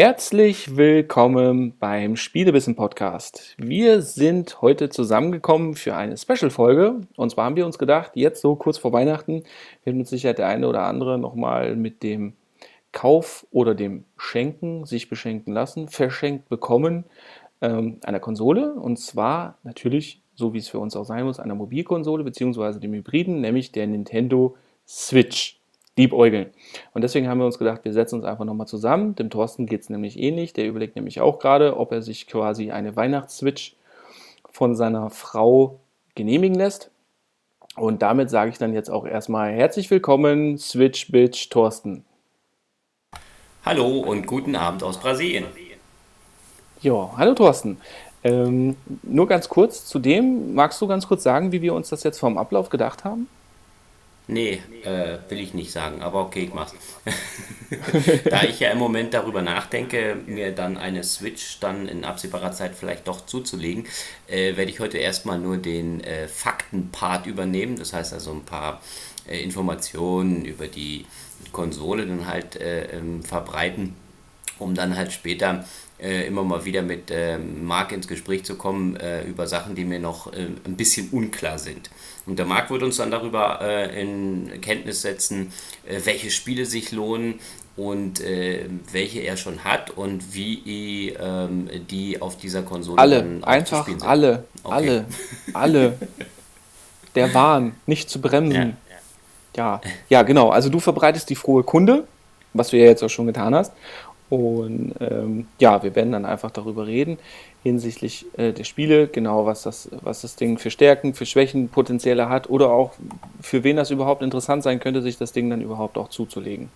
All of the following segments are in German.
Herzlich willkommen beim Spielebissen Podcast. Wir sind heute zusammengekommen für eine Special-Folge. Und zwar haben wir uns gedacht, jetzt so kurz vor Weihnachten wird mit Sicherheit der eine oder andere nochmal mit dem Kauf oder dem Schenken, sich beschenken lassen, verschenkt bekommen ähm, einer Konsole. Und zwar natürlich, so wie es für uns auch sein muss, einer Mobilkonsole beziehungsweise dem Hybriden, nämlich der Nintendo Switch liebäugeln. Und deswegen haben wir uns gedacht, wir setzen uns einfach nochmal zusammen. Dem Thorsten geht es nämlich ähnlich. Der überlegt nämlich auch gerade, ob er sich quasi eine Weihnachtsswitch von seiner Frau genehmigen lässt. Und damit sage ich dann jetzt auch erstmal herzlich willkommen, Switch Bitch Thorsten. Hallo und guten Abend aus Brasilien. Ja, hallo Thorsten. Ähm, nur ganz kurz zu dem, magst du ganz kurz sagen, wie wir uns das jetzt vom Ablauf gedacht haben? Nee, äh, will ich nicht sagen, aber okay, ich mach's. da ich ja im Moment darüber nachdenke, mir dann eine Switch dann in absehbarer Zeit vielleicht doch zuzulegen, äh, werde ich heute erstmal nur den äh, Faktenpart übernehmen. Das heißt also ein paar äh, Informationen über die Konsole dann halt äh, ähm, verbreiten, um dann halt später äh, immer mal wieder mit äh, Marc ins Gespräch zu kommen äh, über Sachen, die mir noch äh, ein bisschen unklar sind. Und der Marc wird uns dann darüber äh, in Kenntnis setzen, äh, welche Spiele sich lohnen und welche er schon hat und wie ähm, die auf dieser Konsole alle, einfach alle, okay. alle, alle. Der Wahn, nicht zu bremsen. Ja. ja, ja, genau. Also du verbreitest die frohe Kunde, was du ja jetzt auch schon getan hast. Und ähm, ja, wir werden dann einfach darüber reden hinsichtlich äh, der Spiele, genau was das, was das Ding für Stärken, für Schwächen potenzielle hat oder auch für wen das überhaupt interessant sein könnte, sich das Ding dann überhaupt auch zuzulegen.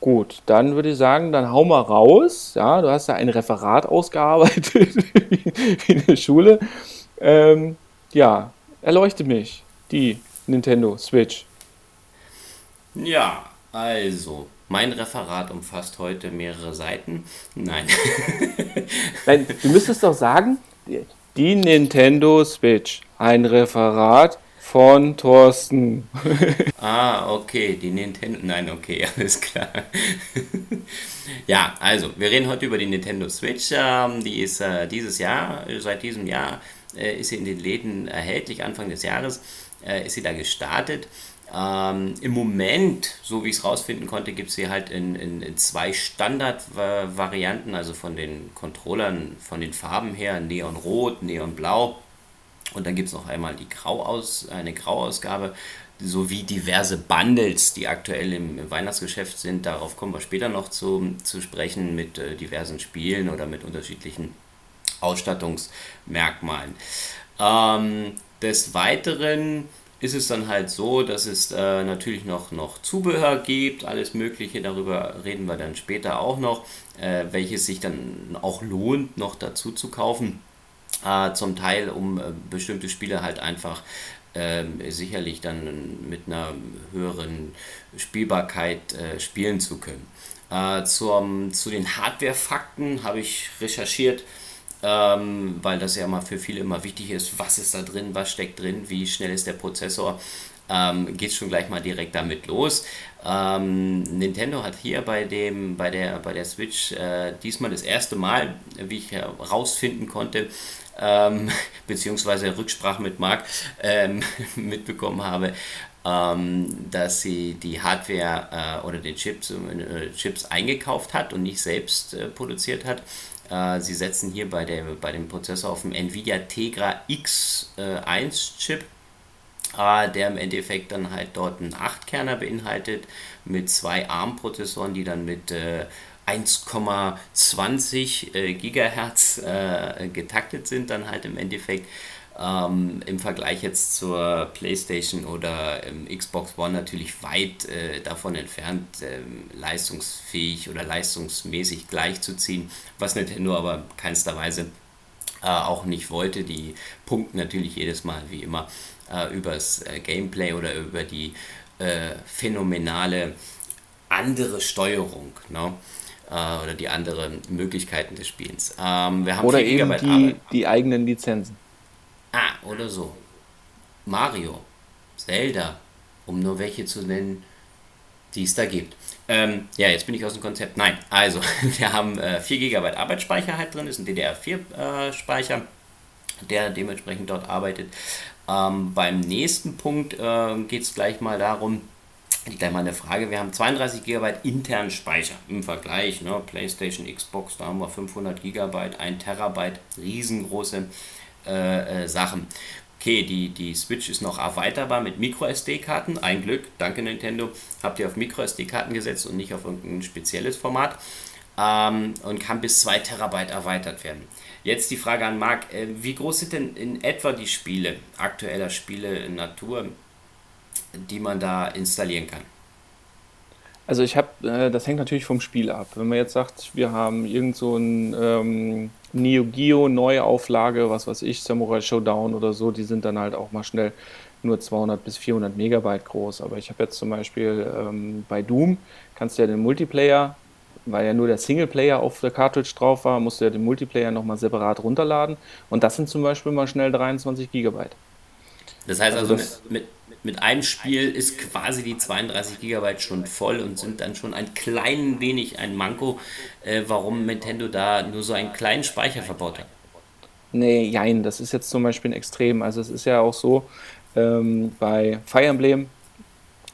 Gut, dann würde ich sagen, dann hau mal raus. Ja, du hast ja ein Referat ausgearbeitet wie in der Schule. Ähm, ja, erleuchte mich, die Nintendo Switch. Ja, also, mein Referat umfasst heute mehrere Seiten. Nein. Nein, du müsstest doch sagen, die Nintendo Switch, ein Referat von Thorsten. ah, okay, die Nintendo. Nein, okay, alles klar. ja, also, wir reden heute über die Nintendo Switch. Ähm, die ist äh, dieses Jahr, seit diesem Jahr, äh, ist sie in den Läden erhältlich. Anfang des Jahres äh, ist sie da gestartet. Ähm, Im Moment, so wie ich es rausfinden konnte, gibt es sie halt in, in, in zwei Standardvarianten, also von den Controllern, von den Farben her, Neonrot, Neonblau. Und dann gibt es noch einmal die Grauaus, eine Grauausgabe, sowie diverse Bundles, die aktuell im, Weihnachtsgeschäft sind. Darauf kommen wir später noch zu, zu sprechen mit äh, diversen Spielen oder mit unterschiedlichen Ausstattungsmerkmalen. Ähm, des Weiteren ist es dann halt so, dass es äh, natürlich noch, noch Zubehör gibt, alles Mögliche, darüber reden wir dann später auch noch, äh, welches sich dann auch lohnt, noch dazu zu kaufen. Äh, zum Teil, um äh, bestimmte Spiele halt einfach ähm, sicherlich dann mit einer höheren Spielbarkeit äh, spielen zu können. Äh, zum, zu den Hardware-Fakten habe ich recherchiert ähm, weil das ja immer für viele immer wichtig ist, was ist da drin, was steckt drin, wie schnell ist der Prozessor. Ähm, geht schon gleich mal direkt damit los. Ähm, Nintendo hat hier bei, dem, bei, der, bei der Switch äh, diesmal das erste Mal, wie ich herausfinden konnte, ähm, beziehungsweise Rücksprache mit Marc ähm, mitbekommen habe, ähm, dass sie die Hardware äh, oder den Chips, äh, Chips eingekauft hat und nicht selbst äh, produziert hat. Äh, sie setzen hier bei, der, bei dem Prozessor auf dem Nvidia Tegra X1 Chip, äh, der im Endeffekt dann halt dort einen 8-Kerner beinhaltet mit zwei ARM-Prozessoren, die dann mit 1,20 äh, Gigahertz getaktet sind, dann halt im Endeffekt. Ähm, im Vergleich jetzt zur PlayStation oder ähm, Xbox One natürlich weit äh, davon entfernt, ähm, leistungsfähig oder leistungsmäßig gleichzuziehen, was Nintendo aber keinster Weise äh, auch nicht wollte. Die punkten natürlich jedes Mal wie immer äh, übers äh, Gameplay oder über die äh, phänomenale andere Steuerung. Ne? Äh, oder die anderen Möglichkeiten des Spiels. Ähm, oder eben die, die eigenen Lizenzen. Ah, oder so. Mario, Zelda, um nur welche zu nennen, die es da gibt. Ähm, ja, jetzt bin ich aus dem Konzept. Nein, also wir haben äh, 4 GB Arbeitsspeicher halt drin, ist ein DDR4-Speicher, äh, der dementsprechend dort arbeitet. Ähm, beim nächsten Punkt äh, geht es gleich mal darum, gleich mal eine Frage. Wir haben 32 GB internen Speicher im Vergleich. Ne? PlayStation, Xbox, da haben wir 500 GB, 1 Terabyte, riesengroße äh, äh, Sachen. Okay, die, die Switch ist noch erweiterbar mit MicroSD-Karten. Ein Glück, danke Nintendo, habt ihr auf MicroSD-Karten gesetzt und nicht auf irgendein spezielles Format. Ähm, und kann bis 2 Terabyte erweitert werden. Jetzt die Frage an Marc, äh, wie groß sind denn in etwa die Spiele, aktueller Spiele in Natur, die man da installieren kann? Also ich habe, äh, das hängt natürlich vom Spiel ab. Wenn man jetzt sagt, wir haben irgend so ein ähm, Neo Geo Neuauflage, was weiß ich, Samurai Showdown oder so, die sind dann halt auch mal schnell nur 200 bis 400 Megabyte groß. Aber ich habe jetzt zum Beispiel ähm, bei Doom, kannst du ja den Multiplayer, weil ja nur der Singleplayer auf der Cartridge drauf war, musst du ja den Multiplayer nochmal separat runterladen. Und das sind zum Beispiel mal schnell 23 Gigabyte. Das heißt also, also mit, mit, mit einem Spiel ist quasi die 32 GB schon voll und sind dann schon ein klein wenig ein Manko, äh, warum Nintendo da nur so einen kleinen Speicher verbaut hat. Nee, jein, das ist jetzt zum Beispiel ein Extrem. Also es ist ja auch so, ähm, bei Fire Emblem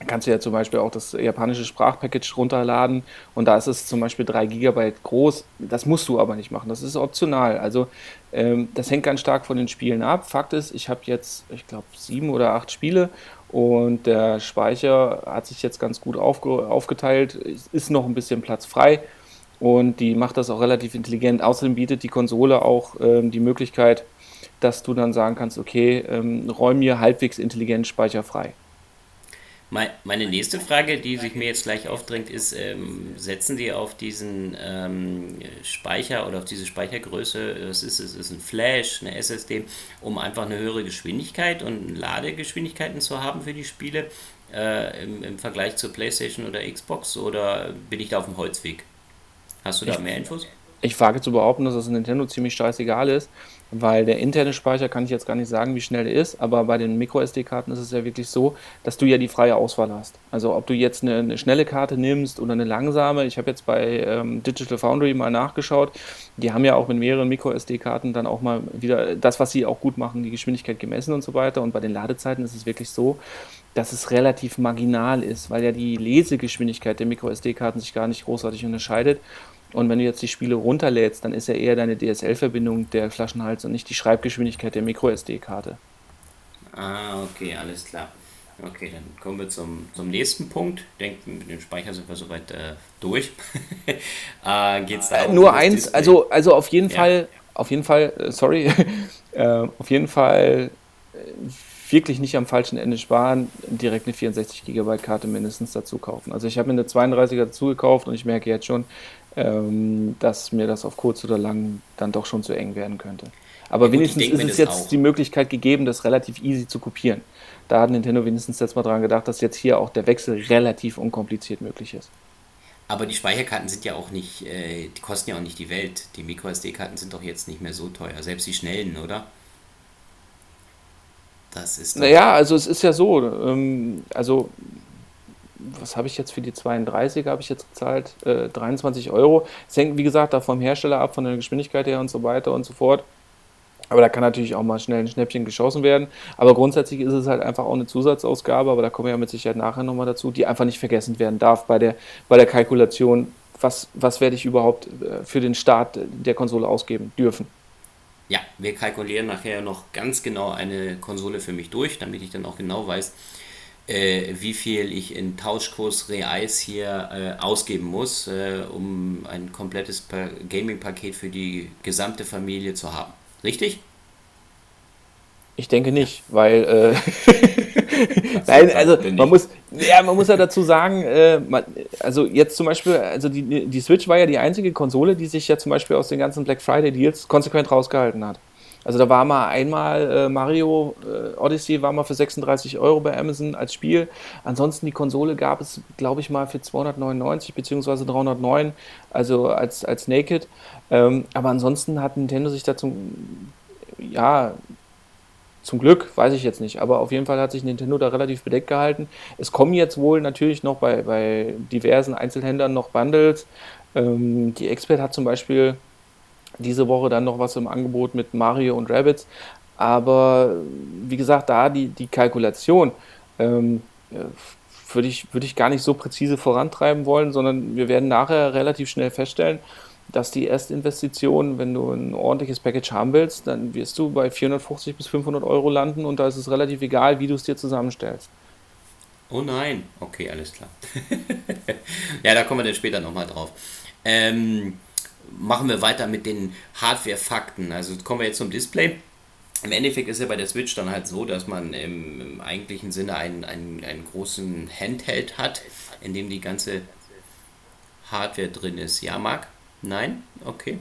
kannst du ja zum Beispiel auch das japanische Sprachpackage runterladen und da ist es zum Beispiel 3 GB groß. Das musst du aber nicht machen, das ist optional. Also ähm, das hängt ganz stark von den Spielen ab. Fakt ist, ich habe jetzt, ich glaube, sieben oder acht Spiele und der Speicher hat sich jetzt ganz gut aufge aufgeteilt, ist noch ein bisschen Platz frei und die macht das auch relativ intelligent. Außerdem bietet die Konsole auch ähm, die Möglichkeit, dass du dann sagen kannst, okay, ähm, räum mir halbwegs intelligent Speicher frei. Meine nächste Frage, die sich mir jetzt gleich aufdrängt, ist, ähm, setzen Sie auf diesen ähm, Speicher oder auf diese Speichergröße, was ist es, ist ein Flash, eine SSD, um einfach eine höhere Geschwindigkeit und Ladegeschwindigkeiten zu haben für die Spiele äh, im, im, Vergleich zur PlayStation oder Xbox oder bin ich da auf dem Holzweg? Hast du da ich, mehr Infos? Ich wage zu behaupten, dass das Nintendo ziemlich scheißegal ist weil der interne Speicher kann ich jetzt gar nicht sagen, wie schnell der ist, aber bei den MicroSD-Karten ist es ja wirklich so, dass du ja die freie Auswahl hast. Also ob du jetzt eine, eine schnelle Karte nimmst oder eine langsame. Ich habe jetzt bei ähm, Digital Foundry mal nachgeschaut. Die haben ja auch mit mehreren MicroSD-Karten dann auch mal wieder das, was sie auch gut machen, die Geschwindigkeit gemessen und so weiter. Und bei den Ladezeiten ist es wirklich so, dass es relativ marginal ist, weil ja die Lesegeschwindigkeit der MicroSD-Karten sich gar nicht großartig unterscheidet. Und wenn du jetzt die Spiele runterlädst, dann ist ja eher deine DSL-Verbindung der Flaschenhals und nicht die Schreibgeschwindigkeit der MicroSD-Karte. Ah, okay, alles klar. Okay, dann kommen wir zum, zum nächsten Punkt. Ich denke, mit dem Speicher sind wir soweit äh, durch. äh, geht's da äh, Nur eins, also, also auf jeden ja. Fall, auf jeden Fall, äh, sorry, äh, auf jeden Fall äh, wirklich nicht am falschen Ende sparen, direkt eine 64 GB Karte mindestens dazu kaufen. Also ich habe mir eine 32er dazu gekauft und ich merke jetzt schon, ähm, dass mir das auf kurz oder lang dann doch schon zu eng werden könnte. Aber ja, wenigstens ist es jetzt auch. die Möglichkeit gegeben, das relativ easy zu kopieren. Da hat Nintendo wenigstens jetzt mal dran gedacht, dass jetzt hier auch der Wechsel relativ unkompliziert möglich ist. Aber die Speicherkarten sind ja auch nicht, äh, die kosten ja auch nicht die Welt. Die MicroSD-Karten sind doch jetzt nicht mehr so teuer, selbst die schnellen, oder? Das ist. Naja, also es ist ja so, ähm, also was habe ich jetzt für die 32 habe ich jetzt gezahlt? Äh, 23 Euro. Es hängt, wie gesagt, da vom Hersteller ab, von der Geschwindigkeit her und so weiter und so fort. Aber da kann natürlich auch mal schnell ein Schnäppchen geschossen werden. Aber grundsätzlich ist es halt einfach auch eine Zusatzausgabe, aber da kommen wir ja mit Sicherheit nachher nochmal dazu, die einfach nicht vergessen werden darf bei der, bei der Kalkulation, was, was werde ich überhaupt äh, für den Start der Konsole ausgeben dürfen. Ja, wir kalkulieren nachher noch ganz genau eine Konsole für mich durch, damit ich dann auch genau weiß, äh, wie viel ich in Tauschkurs Reais hier äh, ausgeben muss, äh, um ein komplettes Gaming-Paket für die gesamte Familie zu haben. Richtig? Ich denke nicht, weil äh, nein, also man muss, ja, man muss ja dazu sagen, äh, man, also jetzt zum Beispiel, also die, die Switch war ja die einzige Konsole, die sich ja zum Beispiel aus den ganzen Black Friday Deals konsequent rausgehalten hat. Also da war mal einmal äh, Mario äh, Odyssey war mal für 36 Euro bei Amazon als Spiel. Ansonsten die Konsole gab es, glaube ich, mal für 299 bzw. 309, also als, als Naked. Ähm, aber ansonsten hat Nintendo sich dazu, ja, Zum Glück, weiß ich jetzt nicht, aber auf jeden Fall hat sich Nintendo da relativ bedeckt gehalten. Es kommen jetzt wohl natürlich noch bei, bei diversen Einzelhändlern noch Bundles. Ähm, die Expert hat zum Beispiel diese Woche dann noch was im Angebot mit Mario und Rabbits. Aber wie gesagt, da die, die Kalkulation ähm, äh, würde ich, würd ich gar nicht so präzise vorantreiben wollen, sondern wir werden nachher relativ schnell feststellen, dass die Erstinvestition, wenn du ein ordentliches Package haben willst, dann wirst du bei 450 bis 500 Euro landen und da ist es relativ egal, wie du es dir zusammenstellst. Oh nein, okay, alles klar. ja, da kommen wir dann später nochmal drauf. Ähm, machen wir weiter mit den Hardware-Fakten. Also kommen wir jetzt zum Display. Im Endeffekt ist ja bei der Switch dann halt so, dass man im, im eigentlichen Sinne einen, einen, einen großen Handheld hat, in dem die ganze Hardware drin ist. Ja, Marc? Nein? Okay.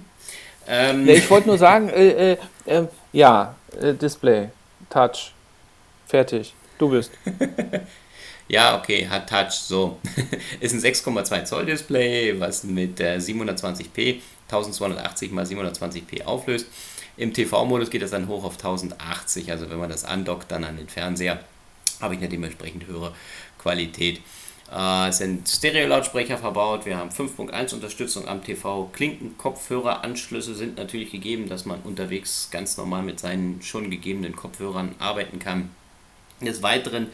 Ähm. Ja, ich wollte nur sagen, äh, äh, äh, ja, äh, Display, Touch, fertig, du bist. ja, okay, hat Touch, so. ist ein 6,2 Zoll Display, was mit 720p 1280 x 720p auflöst. Im TV-Modus geht das dann hoch auf 1080, also wenn man das andockt dann an den Fernseher, habe ich eine dementsprechend höhere Qualität. Äh, es sind Stereo-Lautsprecher verbaut, wir haben 5.1 Unterstützung am TV, Klinken, Kopfhöreranschlüsse sind natürlich gegeben, dass man unterwegs ganz normal mit seinen schon gegebenen Kopfhörern arbeiten kann. Des Weiteren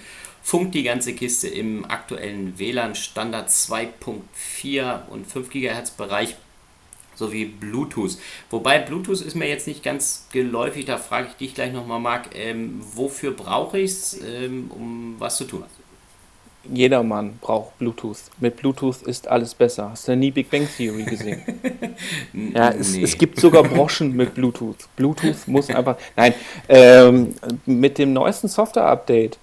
funkt die ganze Kiste im aktuellen WLAN Standard 2.4 und 5 GHz Bereich sowie Bluetooth. Wobei Bluetooth ist mir jetzt nicht ganz geläufig, da frage ich dich gleich nochmal, Marc, ähm, wofür brauche ich es, ähm, um was zu tun? Jedermann braucht Bluetooth. Mit Bluetooth ist alles besser. Hast du nie Big Bang Theory gesehen? ja, es, nee. es, gibt sogar Broschen mit Bluetooth. Bluetooth muss einfach. Nein, ähm, mit dem neuesten Software-Update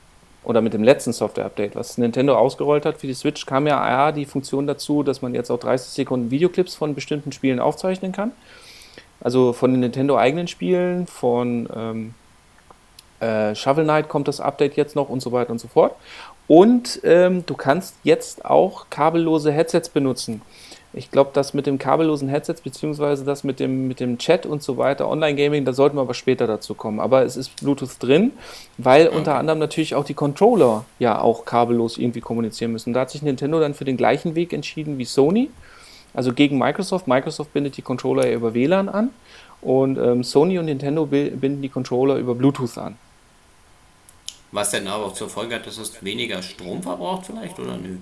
oder mit dem letzten Software-Update, was Nintendo ausgerollt hat für die Switch, kam ja ah, die Funktion dazu, dass man jetzt auch 30 Sekunden Videoclips von bestimmten Spielen aufzeichnen kann. Also von den Nintendo eigenen Spielen, von ähm, äh, Shovel Knight kommt das Update jetzt noch und so weiter und so fort. Und ähm, du kannst jetzt auch kabellose Headsets benutzen. Ich glaube, das mit dem kabellosen Headsets, beziehungsweise das mit dem, mit dem Chat und so weiter, Online-Gaming, da sollten wir aber später dazu kommen. Aber es ist Bluetooth drin, weil okay. unter anderem natürlich auch die Controller ja auch kabellos irgendwie kommunizieren müssen. Da hat sich Nintendo dann für den gleichen Weg entschieden wie Sony, also gegen Microsoft. Microsoft bindet die Controller ja über WLAN an und ähm, Sony und Nintendo binden die Controller über Bluetooth an. Was denn aber auch zur Folge hat, dass es weniger Strom verbraucht vielleicht oder nö?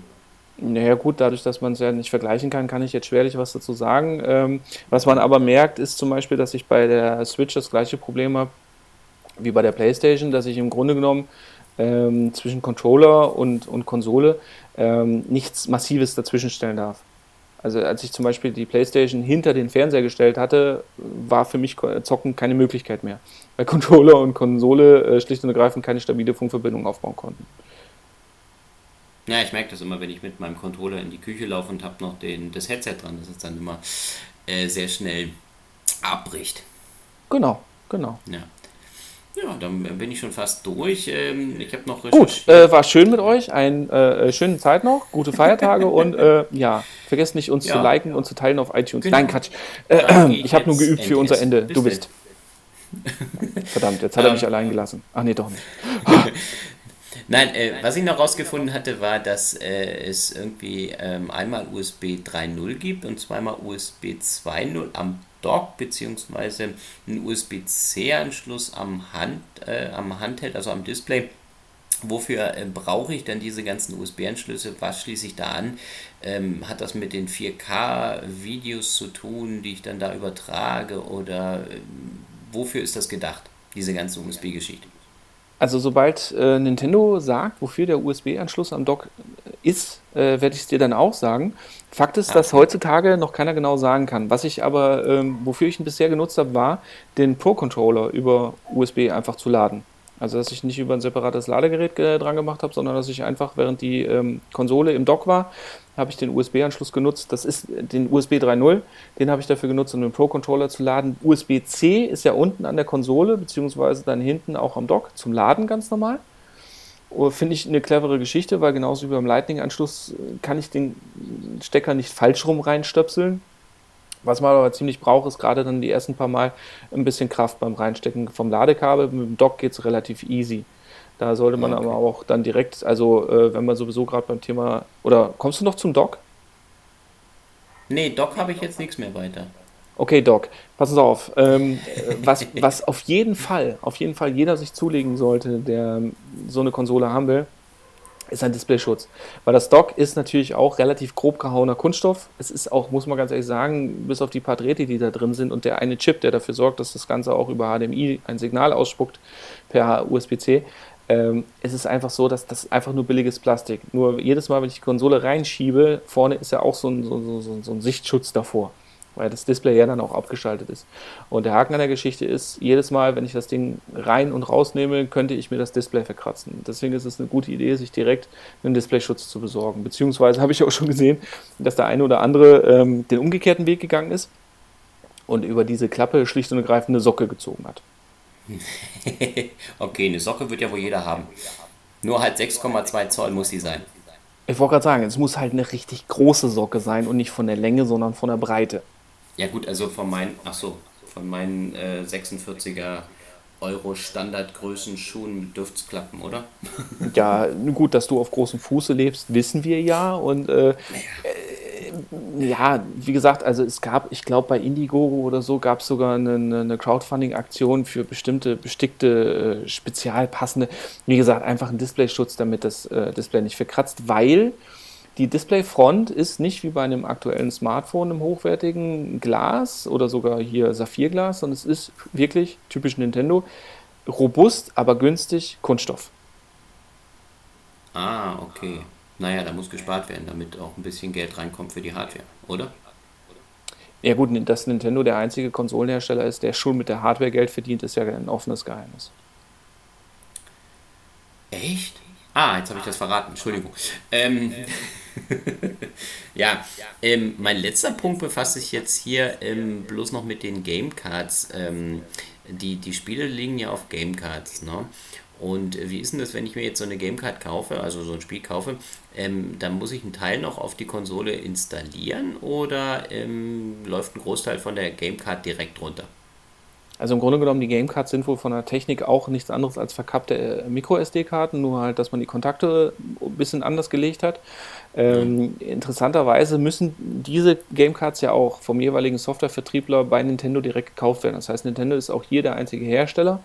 Naja gut, dadurch, dass man es ja nicht vergleichen kann, kann ich jetzt schwerlich was dazu sagen. Ähm, was man aber merkt, ist zum Beispiel, dass ich bei der Switch das gleiche Problem habe wie bei der PlayStation, dass ich im Grunde genommen ähm, zwischen Controller und, und Konsole ähm, nichts Massives dazwischen stellen darf. Also als ich zum Beispiel die PlayStation hinter den Fernseher gestellt hatte, war für mich Zocken keine Möglichkeit mehr, weil Controller und Konsole äh, schlicht und ergreifend keine stabile Funkverbindung aufbauen konnten. Ja, ich merke das immer, wenn ich mit meinem Controller in die Küche laufe und habe noch den, das Headset dran, dass es dann immer äh, sehr schnell abbricht. Genau, genau. Ja. Ja, dann bin ich schon fast durch. Ähm, ich habe noch Gut, äh, war schön mit euch. Eine äh, äh, schöne Zeit noch, gute Feiertage und äh, ja, vergesst nicht, uns ja. zu liken und zu teilen auf iTunes. Genau. Nein, Quatsch. Äh, ich habe nur geübt für unser Ende. Du bist. Verdammt, jetzt hat er mich ähm. allein gelassen. Ach nee, doch nicht. Nein, äh, was ich noch rausgefunden hatte, war, dass äh, es irgendwie ähm, einmal USB 3.0 gibt und zweimal USB 2.0 am Dock beziehungsweise einen USB-C-Anschluss am, Hand, äh, am Handheld, also am Display. Wofür äh, brauche ich denn diese ganzen USB-Anschlüsse? Was schließe ich da an? Ähm, hat das mit den 4K-Videos zu tun, die ich dann da übertrage? Oder äh, wofür ist das gedacht, diese ganze USB-Geschichte? Also sobald äh, Nintendo sagt, wofür der USB-Anschluss am Dock ist, äh, werde ich es dir dann auch sagen. Fakt ist, dass heutzutage noch keiner genau sagen kann. Was ich aber, ähm, wofür ich ihn bisher genutzt habe, war, den Pro-Controller über USB einfach zu laden. Also dass ich nicht über ein separates Ladegerät äh, dran gemacht habe, sondern dass ich einfach, während die ähm, Konsole im Dock war, habe ich den USB-Anschluss genutzt. Das ist den USB 3.0, den habe ich dafür genutzt, um den Pro-Controller zu laden. USB-C ist ja unten an der Konsole, beziehungsweise dann hinten auch am Dock zum Laden ganz normal. Oh, finde ich eine clevere Geschichte, weil genauso wie beim Lightning-Anschluss kann ich den Stecker nicht falsch rum reinstöpseln. Was man aber ziemlich braucht, ist gerade dann die ersten paar Mal ein bisschen Kraft beim Reinstecken vom Ladekabel. Mit dem Dock geht es relativ easy. Da sollte man okay. aber auch dann direkt, also äh, wenn man sowieso gerade beim Thema, oder kommst du noch zum Dock? Nee, Dock habe ich jetzt nichts mehr weiter. Okay, Doc, pass auf. Ähm, was, was auf jeden Fall, auf jeden Fall jeder sich zulegen sollte, der so eine Konsole haben will, ist ein Displayschutz. Weil das Dock ist natürlich auch relativ grob gehauener Kunststoff. Es ist auch, muss man ganz ehrlich sagen, bis auf die paar Drähte, die da drin sind und der eine Chip, der dafür sorgt, dass das Ganze auch über HDMI ein Signal ausspuckt per USB-C, ähm, es ist einfach so, dass das einfach nur billiges Plastik. Nur jedes Mal, wenn ich die Konsole reinschiebe, vorne ist ja auch so ein, so, so, so ein Sichtschutz davor weil das Display ja dann auch abgeschaltet ist. Und der Haken an der Geschichte ist, jedes Mal, wenn ich das Ding rein und rausnehme, könnte ich mir das Display verkratzen. Deswegen ist es eine gute Idee, sich direkt einen Displayschutz zu besorgen. Beziehungsweise habe ich auch schon gesehen, dass der eine oder andere ähm, den umgekehrten Weg gegangen ist und über diese Klappe schlicht und ergreifend eine Socke gezogen hat. okay, eine Socke wird ja wohl jeder haben. Nur halt 6,2 Zoll muss sie sein. Ich wollte gerade sagen, es muss halt eine richtig große Socke sein und nicht von der Länge, sondern von der Breite. Ja gut, also von meinen, ach so, von meinen äh, 46er Euro Standardgrößen Schuhen dürfte es klappen, oder? ja, gut, dass du auf großem Fuße lebst, wissen wir ja. Und äh, äh, ja, wie gesagt, also es gab, ich glaube bei Indiegogo oder so gab es sogar eine, eine Crowdfunding-Aktion für bestimmte bestickte, äh, spezial passende, wie gesagt, einfach ein Displayschutz, damit das äh, Display nicht verkratzt, weil die Displayfront ist nicht wie bei einem aktuellen Smartphone im hochwertigen Glas oder sogar hier Saphirglas, sondern es ist wirklich typisch Nintendo robust, aber günstig Kunststoff. Ah, okay. Naja, da muss gespart werden, damit auch ein bisschen Geld reinkommt für die Hardware, oder? Ja gut, dass Nintendo der einzige Konsolenhersteller ist, der schon mit der Hardware Geld verdient, ist ja ein offenes Geheimnis. Echt? Ah, jetzt habe ich das verraten, Entschuldigung. Ähm, ja, ähm, mein letzter Punkt befasst sich jetzt hier ähm, bloß noch mit den Gamecards. Ähm, die, die Spiele liegen ja auf Gamecards, ne? Und wie ist denn das, wenn ich mir jetzt so eine Gamecard kaufe, also so ein Spiel kaufe, ähm, dann muss ich einen Teil noch auf die Konsole installieren oder ähm, läuft ein Großteil von der Gamecard direkt runter? Also im Grunde genommen, die Gamecards sind wohl von der Technik auch nichts anderes als verkappte äh, Micro-SD-Karten, nur halt, dass man die Kontakte ein bisschen anders gelegt hat. Ähm, interessanterweise müssen diese Gamecards ja auch vom jeweiligen Softwarevertriebler bei Nintendo direkt gekauft werden. Das heißt, Nintendo ist auch hier der einzige Hersteller.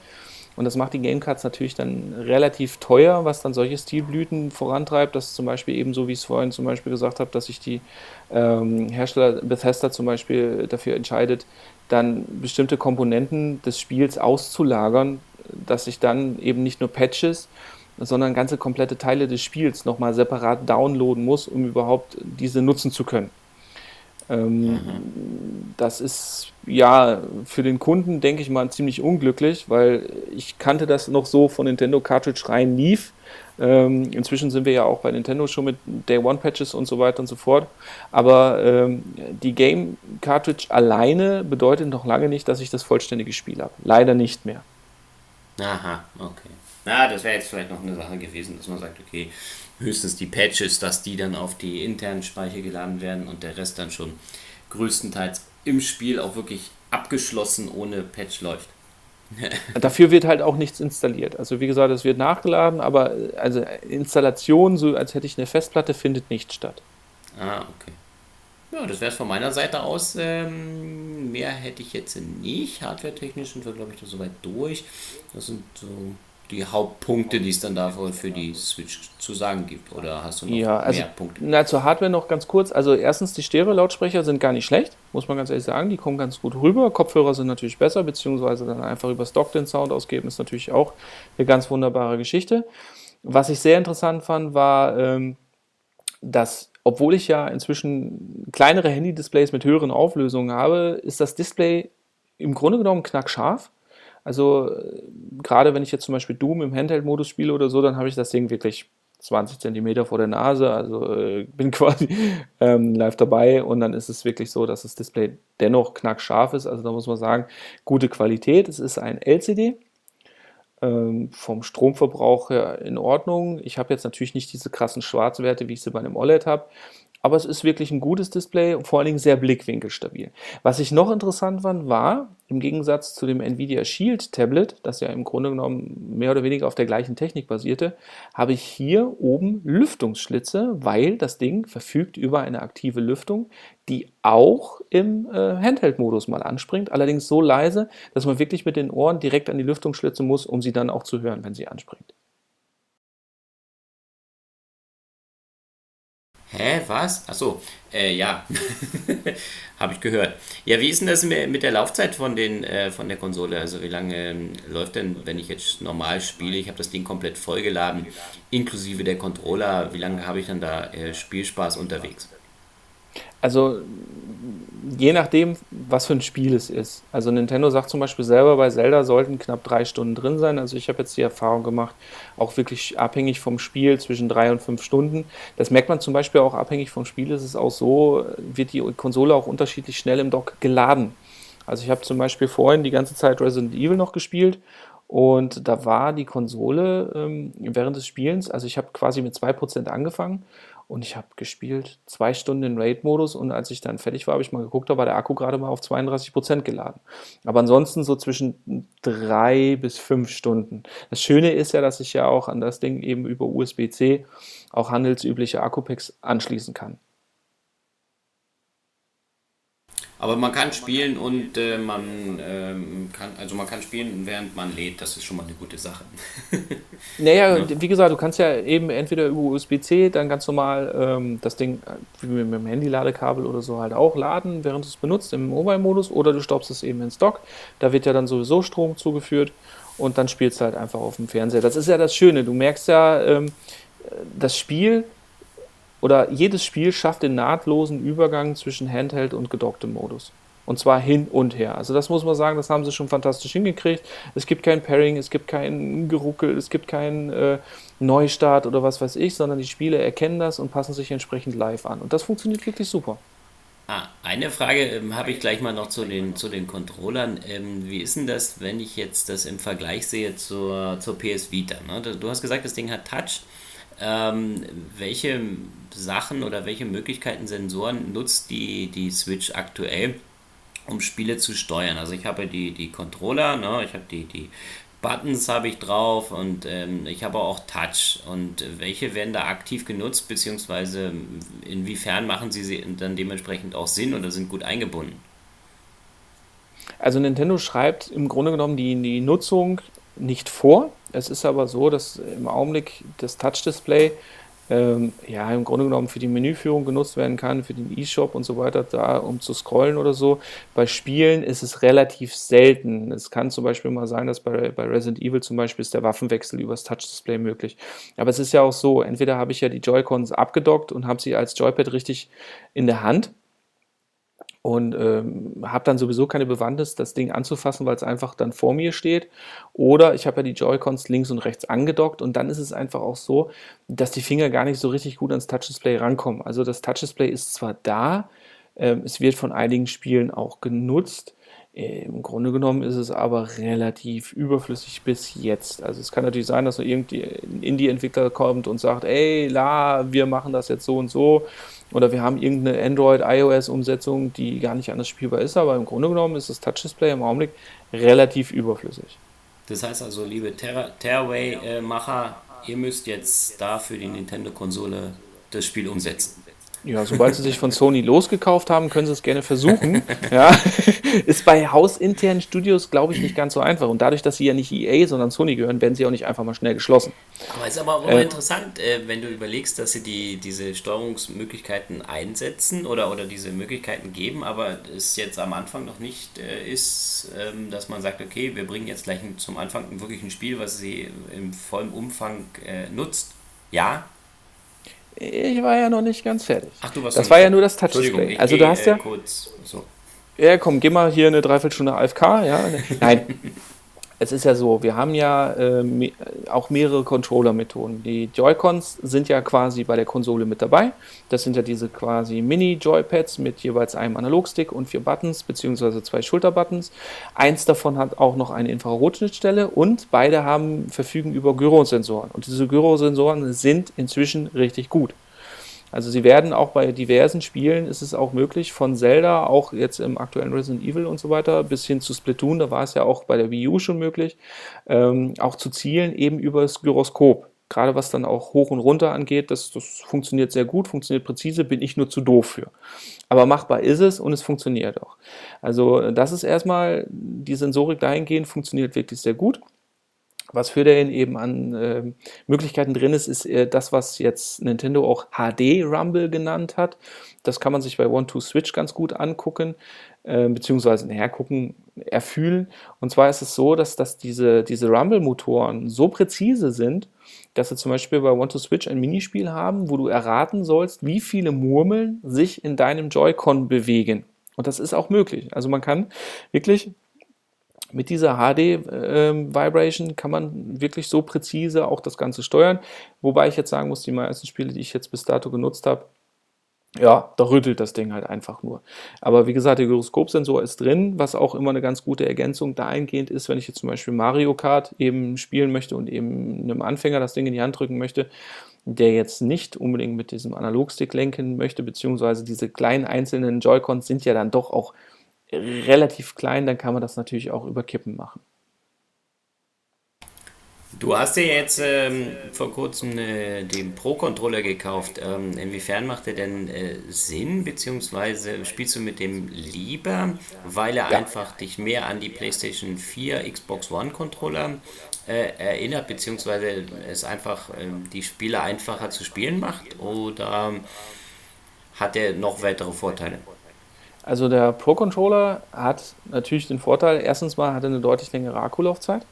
Und das macht die Gamecards natürlich dann relativ teuer, was dann solche Stilblüten vorantreibt. Das ist zum Beispiel ebenso, wie ich es vorhin zum Beispiel gesagt habe, dass sich die ähm, Hersteller Bethesda zum Beispiel dafür entscheidet, dann bestimmte Komponenten des Spiels auszulagern, dass sich dann eben nicht nur Patches, sondern ganze komplette Teile des Spiels nochmal separat downloaden muss, um überhaupt diese nutzen zu können. Ähm, mhm. Das ist ja für den Kunden, denke ich mal, ziemlich unglücklich, weil ich kannte das noch so von Nintendo Cartridge rein lief. Ähm, inzwischen sind wir ja auch bei Nintendo schon mit Day One Patches und so weiter und so fort. Aber ähm, die Game Cartridge alleine bedeutet noch lange nicht, dass ich das vollständige Spiel habe. Leider nicht mehr. Aha, okay. Na, das wäre jetzt vielleicht noch eine Sache gewesen, dass man sagt, okay, höchstens die Patches, dass die dann auf die internen Speicher geladen werden und der Rest dann schon größtenteils im Spiel auch wirklich abgeschlossen ohne Patch läuft. Dafür wird halt auch nichts installiert. Also wie gesagt, es wird nachgeladen, aber also Installation, so als hätte ich eine Festplatte, findet nicht statt. Ah, okay. Ja, das wäre es von meiner Seite aus. Ähm, mehr hätte ich jetzt nicht. Hardware-technisch sind wir, glaube ich, da soweit durch. Das sind so die Hauptpunkte, die es dann dafür für die Switch zu sagen gibt? Oder hast du noch ja, also, mehr Punkte? Na, zur Hardware noch ganz kurz. Also erstens, die Stereo-Lautsprecher sind gar nicht schlecht, muss man ganz ehrlich sagen. Die kommen ganz gut rüber. Kopfhörer sind natürlich besser, beziehungsweise dann einfach über Stock den Sound ausgeben, ist natürlich auch eine ganz wunderbare Geschichte. Was ich sehr interessant fand, war, ähm, dass obwohl ich ja inzwischen kleinere Handy-Displays mit höheren Auflösungen habe, ist das Display im Grunde genommen knackscharf. Also gerade wenn ich jetzt zum Beispiel Doom im Handheld-Modus spiele oder so, dann habe ich das Ding wirklich 20 Zentimeter vor der Nase, also äh, bin quasi ähm, live dabei und dann ist es wirklich so, dass das Display dennoch knackscharf ist. Also da muss man sagen, gute Qualität. Es ist ein LCD, ähm, vom Stromverbrauch her in Ordnung. Ich habe jetzt natürlich nicht diese krassen Schwarzwerte, wie ich sie bei einem OLED habe, aber es ist wirklich ein gutes Display und vor allen Dingen sehr blickwinkelstabil. Was ich noch interessant fand, war, im Gegensatz zu dem Nvidia Shield Tablet, das ja im Grunde genommen mehr oder weniger auf der gleichen Technik basierte, habe ich hier oben Lüftungsschlitze, weil das Ding verfügt über eine aktive Lüftung, die auch im äh, Handheld-Modus mal anspringt, allerdings so leise, dass man wirklich mit den Ohren direkt an die Lüftungsschlitze muss, um sie dann auch zu hören, wenn sie anspringt. Hä, was? Achso, äh, ja, habe ich gehört. Ja, wie ist denn das mit der Laufzeit von, den, äh, von der Konsole? Also wie lange ähm, läuft denn, wenn ich jetzt normal spiele, ich habe das Ding komplett vollgeladen, inklusive der Controller, wie lange habe ich dann da äh, Spielspaß unterwegs? Also je nachdem, was für ein Spiel es ist. Also Nintendo sagt zum Beispiel selber, bei Zelda sollten knapp drei Stunden drin sein. Also ich habe jetzt die Erfahrung gemacht, auch wirklich abhängig vom Spiel zwischen drei und fünf Stunden. Das merkt man zum Beispiel auch abhängig vom Spiel. Es ist auch so, wird die Konsole auch unterschiedlich schnell im Dock geladen. Also ich habe zum Beispiel vorhin die ganze Zeit Resident Evil noch gespielt und da war die Konsole ähm, während des Spielens, also ich habe quasi mit 2% angefangen und ich habe gespielt zwei Stunden in Raid-Modus und als ich dann fertig war, habe ich mal geguckt, da war der Akku gerade mal auf 32% geladen. Aber ansonsten so zwischen drei bis fünf Stunden. Das Schöne ist ja, dass ich ja auch an das Ding eben über USB-C auch handelsübliche Akkupacks anschließen kann. Aber man kann spielen und äh, man ähm, kann, also man kann spielen, während man lädt. Das ist schon mal eine gute Sache. naja, ja. wie gesagt, du kannst ja eben entweder über USB-C dann ganz normal ähm, das Ding wie mit dem Handy-Ladekabel oder so halt auch laden, während du es benutzt im Mobile-Modus, oder du stoppst es eben ins Dock. Da wird ja dann sowieso Strom zugeführt und dann spielst du halt einfach auf dem Fernseher. Das ist ja das Schöne. Du merkst ja, ähm, das Spiel oder jedes Spiel schafft den nahtlosen Übergang zwischen Handheld und gedocktem Modus. Und zwar hin und her. Also das muss man sagen, das haben sie schon fantastisch hingekriegt. Es gibt kein Pairing, es gibt kein Geruckel, es gibt keinen äh, Neustart oder was weiß ich, sondern die Spiele erkennen das und passen sich entsprechend live an. Und das funktioniert wirklich super. Ah, eine Frage ähm, habe ich gleich mal noch zu den, zu den Controllern. Ähm, wie ist denn das, wenn ich jetzt das im Vergleich sehe zur, zur PS Vita? Ne? Du hast gesagt, das Ding hat Touch. Ähm, welche Sachen oder welche Möglichkeiten, Sensoren nutzt die, die Switch aktuell, um Spiele zu steuern? Also ich habe die, die Controller, ne? ich habe die, die Buttons habe ich drauf und ähm, ich habe auch Touch. Und welche werden da aktiv genutzt, beziehungsweise inwiefern machen sie dann dementsprechend auch Sinn oder sind gut eingebunden? Also Nintendo schreibt im Grunde genommen die, die Nutzung nicht vor. Es ist aber so, dass im Augenblick das Touch-Display ähm, ja im Grunde genommen für die Menüführung genutzt werden kann, für den E-Shop und so weiter, da um zu scrollen oder so. Bei Spielen ist es relativ selten. Es kann zum Beispiel mal sein, dass bei, bei Resident Evil zum Beispiel ist der Waffenwechsel übers Touch-Display möglich. Aber es ist ja auch so, entweder habe ich ja die Joy-Cons abgedockt und habe sie als Joypad richtig in der Hand und ähm, habe dann sowieso keine Bewandtnis, das Ding anzufassen, weil es einfach dann vor mir steht. Oder ich habe ja die Joy-Cons links und rechts angedockt und dann ist es einfach auch so, dass die Finger gar nicht so richtig gut ans Touch-Display rankommen. Also das Touch-Display ist zwar da, ähm, es wird von einigen Spielen auch genutzt, im Grunde genommen ist es aber relativ überflüssig bis jetzt. Also es kann natürlich sein, dass so irgendwie ein Indie-Entwickler kommt und sagt, ey, la, wir machen das jetzt so und so. Oder wir haben irgendeine Android-iOS-Umsetzung, die gar nicht anders spielbar ist, aber im Grunde genommen ist das Touch-Display im Augenblick relativ überflüssig. Das heißt also, liebe Tearaway-Macher, ihr müsst jetzt da für die Nintendo-Konsole das Spiel umsetzen. Ja, sobald sie sich von Sony losgekauft haben, können sie es gerne versuchen. ja. Ist bei hausinternen Studios, glaube ich, nicht ganz so einfach. Und dadurch, dass sie ja nicht EA, sondern Sony gehören, werden sie auch nicht einfach mal schnell geschlossen. Aber ist aber auch äh, interessant, äh, wenn du überlegst, dass sie die, diese Steuerungsmöglichkeiten einsetzen oder, oder diese Möglichkeiten geben, aber es jetzt am Anfang noch nicht äh, ist, ähm, dass man sagt, okay, wir bringen jetzt gleich zum Anfang wirklich ein Spiel, was sie im vollen Umfang äh, nutzt. Ja, ich war ja noch nicht ganz fertig. Ach, du warst Das war ja nur das Touch-Display. Also du hast ja. Äh, kurz, so. Ja, komm, geh mal hier eine Dreiviertelstunde AFK. Ja, nein. Es ist ja so, wir haben ja äh, auch mehrere Controller-Methoden. Die Joy-Cons sind ja quasi bei der Konsole mit dabei. Das sind ja diese quasi Mini-Joypads mit jeweils einem Analogstick und vier Buttons, beziehungsweise zwei Schulterbuttons. Eins davon hat auch noch eine Infrarotschnittstelle und beide haben, verfügen über Gyrosensoren. Und diese Gyrosensoren sind inzwischen richtig gut. Also sie werden auch bei diversen Spielen ist es auch möglich, von Zelda, auch jetzt im aktuellen Resident Evil und so weiter, bis hin zu Splatoon, da war es ja auch bei der Wii U schon möglich, ähm, auch zu zielen eben über das Gyroskop. Gerade was dann auch hoch und runter angeht, das, das funktioniert sehr gut, funktioniert präzise, bin ich nur zu doof für. Aber machbar ist es und es funktioniert auch. Also das ist erstmal, die Sensorik dahingehend funktioniert wirklich sehr gut. Was für den eben an äh, Möglichkeiten drin ist, ist äh, das, was jetzt Nintendo auch HD Rumble genannt hat. Das kann man sich bei One-Two-Switch ganz gut angucken, äh, beziehungsweise näher gucken, erfühlen. Und zwar ist es so, dass, dass diese, diese Rumble-Motoren so präzise sind, dass sie zum Beispiel bei One-to-Switch ein Minispiel haben, wo du erraten sollst, wie viele Murmeln sich in deinem Joy-Con bewegen. Und das ist auch möglich. Also man kann wirklich mit dieser HD-Vibration ähm, kann man wirklich so präzise auch das Ganze steuern. Wobei ich jetzt sagen muss, die meisten Spiele, die ich jetzt bis dato genutzt habe, ja, da rüttelt das Ding halt einfach nur. Aber wie gesagt, der Gyroskopsensor ist drin, was auch immer eine ganz gute Ergänzung dahingehend ist, wenn ich jetzt zum Beispiel Mario Kart eben spielen möchte und eben einem Anfänger das Ding in die Hand drücken möchte, der jetzt nicht unbedingt mit diesem Analogstick lenken möchte, beziehungsweise diese kleinen einzelnen Joy-Cons sind ja dann doch auch relativ klein, dann kann man das natürlich auch über Kippen machen. Du hast dir jetzt ähm, vor kurzem äh, den Pro-Controller gekauft. Ähm, inwiefern macht der denn äh, Sinn, beziehungsweise spielst du mit dem lieber, weil er ja. einfach dich mehr an die PlayStation 4, Xbox One Controller äh, erinnert, beziehungsweise es einfach ähm, die Spiele einfacher zu spielen macht? Oder hat er noch weitere Vorteile? Also der Pro-Controller hat natürlich den Vorteil, erstens mal hat er eine deutlich längere Akkulaufzeit.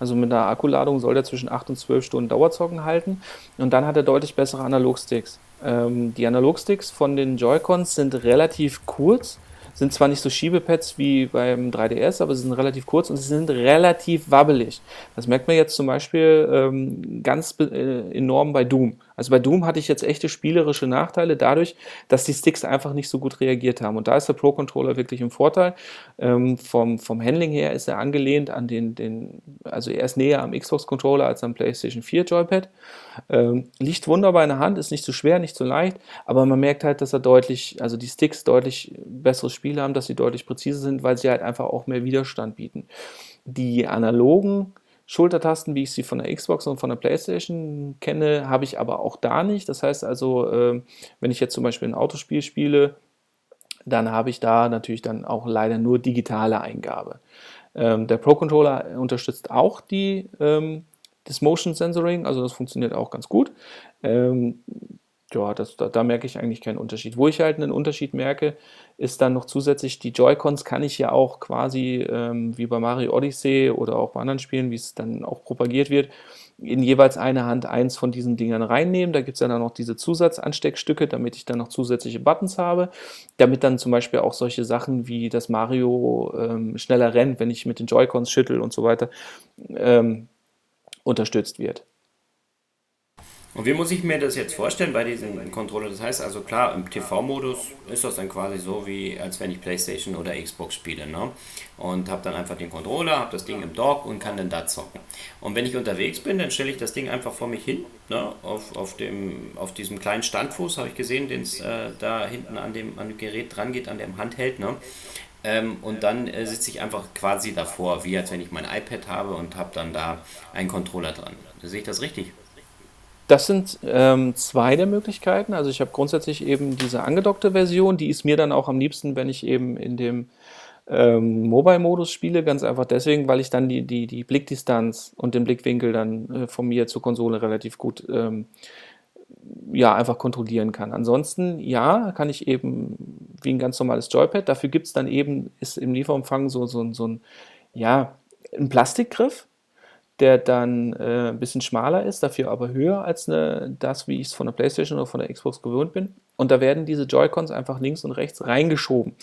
Also mit einer Akkuladung soll er zwischen 8 und 12 Stunden Dauerzocken halten. Und dann hat er deutlich bessere Analogsticks. Ähm, die Analogsticks von den Joy-Cons sind relativ kurz sind zwar nicht so Schiebepads wie beim 3DS, aber sie sind relativ kurz und sie sind relativ wabbelig. Das merkt man jetzt zum Beispiel ähm, ganz äh, enorm bei Doom. Also bei Doom hatte ich jetzt echte spielerische Nachteile dadurch, dass die Sticks einfach nicht so gut reagiert haben. Und da ist der Pro-Controller wirklich im Vorteil. Ähm, vom, vom Handling her ist er angelehnt an den, den also er ist näher am Xbox-Controller als am PlayStation 4 Joypad. Ähm, liegt wunderbar in der Hand, ist nicht zu schwer, nicht zu leicht, aber man merkt halt, dass er deutlich, also die Sticks deutlich besseres Spiel haben, dass sie deutlich präziser sind, weil sie halt einfach auch mehr Widerstand bieten. Die analogen Schultertasten, wie ich sie von der Xbox und von der PlayStation kenne, habe ich aber auch da nicht. Das heißt also, äh, wenn ich jetzt zum Beispiel ein Autospiel spiele, dann habe ich da natürlich dann auch leider nur digitale Eingabe. Ähm, der Pro Controller unterstützt auch die ähm, das Motion Sensoring, also das funktioniert auch ganz gut. Ähm, ja, das, da, da, merke ich eigentlich keinen Unterschied. Wo ich halt einen Unterschied merke, ist dann noch zusätzlich, die Joy-Cons kann ich ja auch quasi, ähm, wie bei Mario Odyssey oder auch bei anderen Spielen, wie es dann auch propagiert wird, in jeweils eine Hand eins von diesen Dingern reinnehmen. Da gibt es dann noch diese Zusatzansteckstücke, damit ich dann noch zusätzliche Buttons habe, damit dann zum Beispiel auch solche Sachen wie das Mario ähm, schneller rennt, wenn ich mit den Joy-Cons schüttel und so weiter, ähm, unterstützt wird. Und wie muss ich mir das jetzt vorstellen bei diesem Controller? Das heißt also klar, im TV-Modus ist das dann quasi so, wie als wenn ich Playstation oder Xbox spiele. Ne? Und habe dann einfach den Controller, habe das Ding im Dock und kann dann da zocken. Und wenn ich unterwegs bin, dann stelle ich das Ding einfach vor mich hin. Ne? Auf, auf, dem, auf diesem kleinen Standfuß habe ich gesehen, den es äh, da hinten an dem, an dem Gerät dran geht, an dem Handheld. Ne? Ähm, und dann äh, sitze ich einfach quasi davor, wie als wenn ich mein iPad habe und habe dann da einen Controller dran. Sehe ich das richtig? Das sind ähm, zwei der Möglichkeiten. Also ich habe grundsätzlich eben diese angedockte Version, die ist mir dann auch am liebsten, wenn ich eben in dem ähm, Mobile-Modus spiele, ganz einfach deswegen, weil ich dann die, die, die Blickdistanz und den Blickwinkel dann äh, von mir zur Konsole relativ gut ähm, ja, einfach kontrollieren kann. Ansonsten, ja, kann ich eben wie ein ganz normales Joypad, dafür gibt es dann eben, ist im Lieferumfang so, so, so ein, ja, ein Plastikgriff, der dann äh, ein bisschen schmaler ist, dafür aber höher als eine, das, wie ich es von der PlayStation oder von der Xbox gewöhnt bin. Und da werden diese Joy-Cons einfach links und rechts reingeschoben.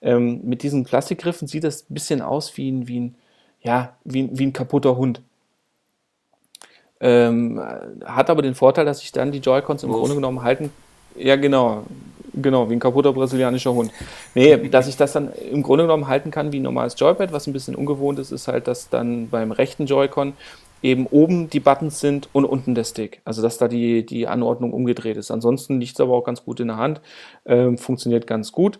Ähm, mit diesen Plastikgriffen sieht das ein bisschen aus wie ein, wie ein, ja, wie, wie ein kaputter Hund. Ähm, hat aber den Vorteil, dass ich dann die Joy-Cons im. Grunde genommen halten. Ja, genau. Genau, wie ein kaputter brasilianischer Hund. Nee, dass ich das dann im Grunde genommen halten kann wie ein normales Joypad. Was ein bisschen ungewohnt ist, ist halt, dass dann beim rechten Joy-Con eben oben die Buttons sind und unten der Stick. Also dass da die, die Anordnung umgedreht ist. Ansonsten liegt es aber auch ganz gut in der Hand, ähm, funktioniert ganz gut.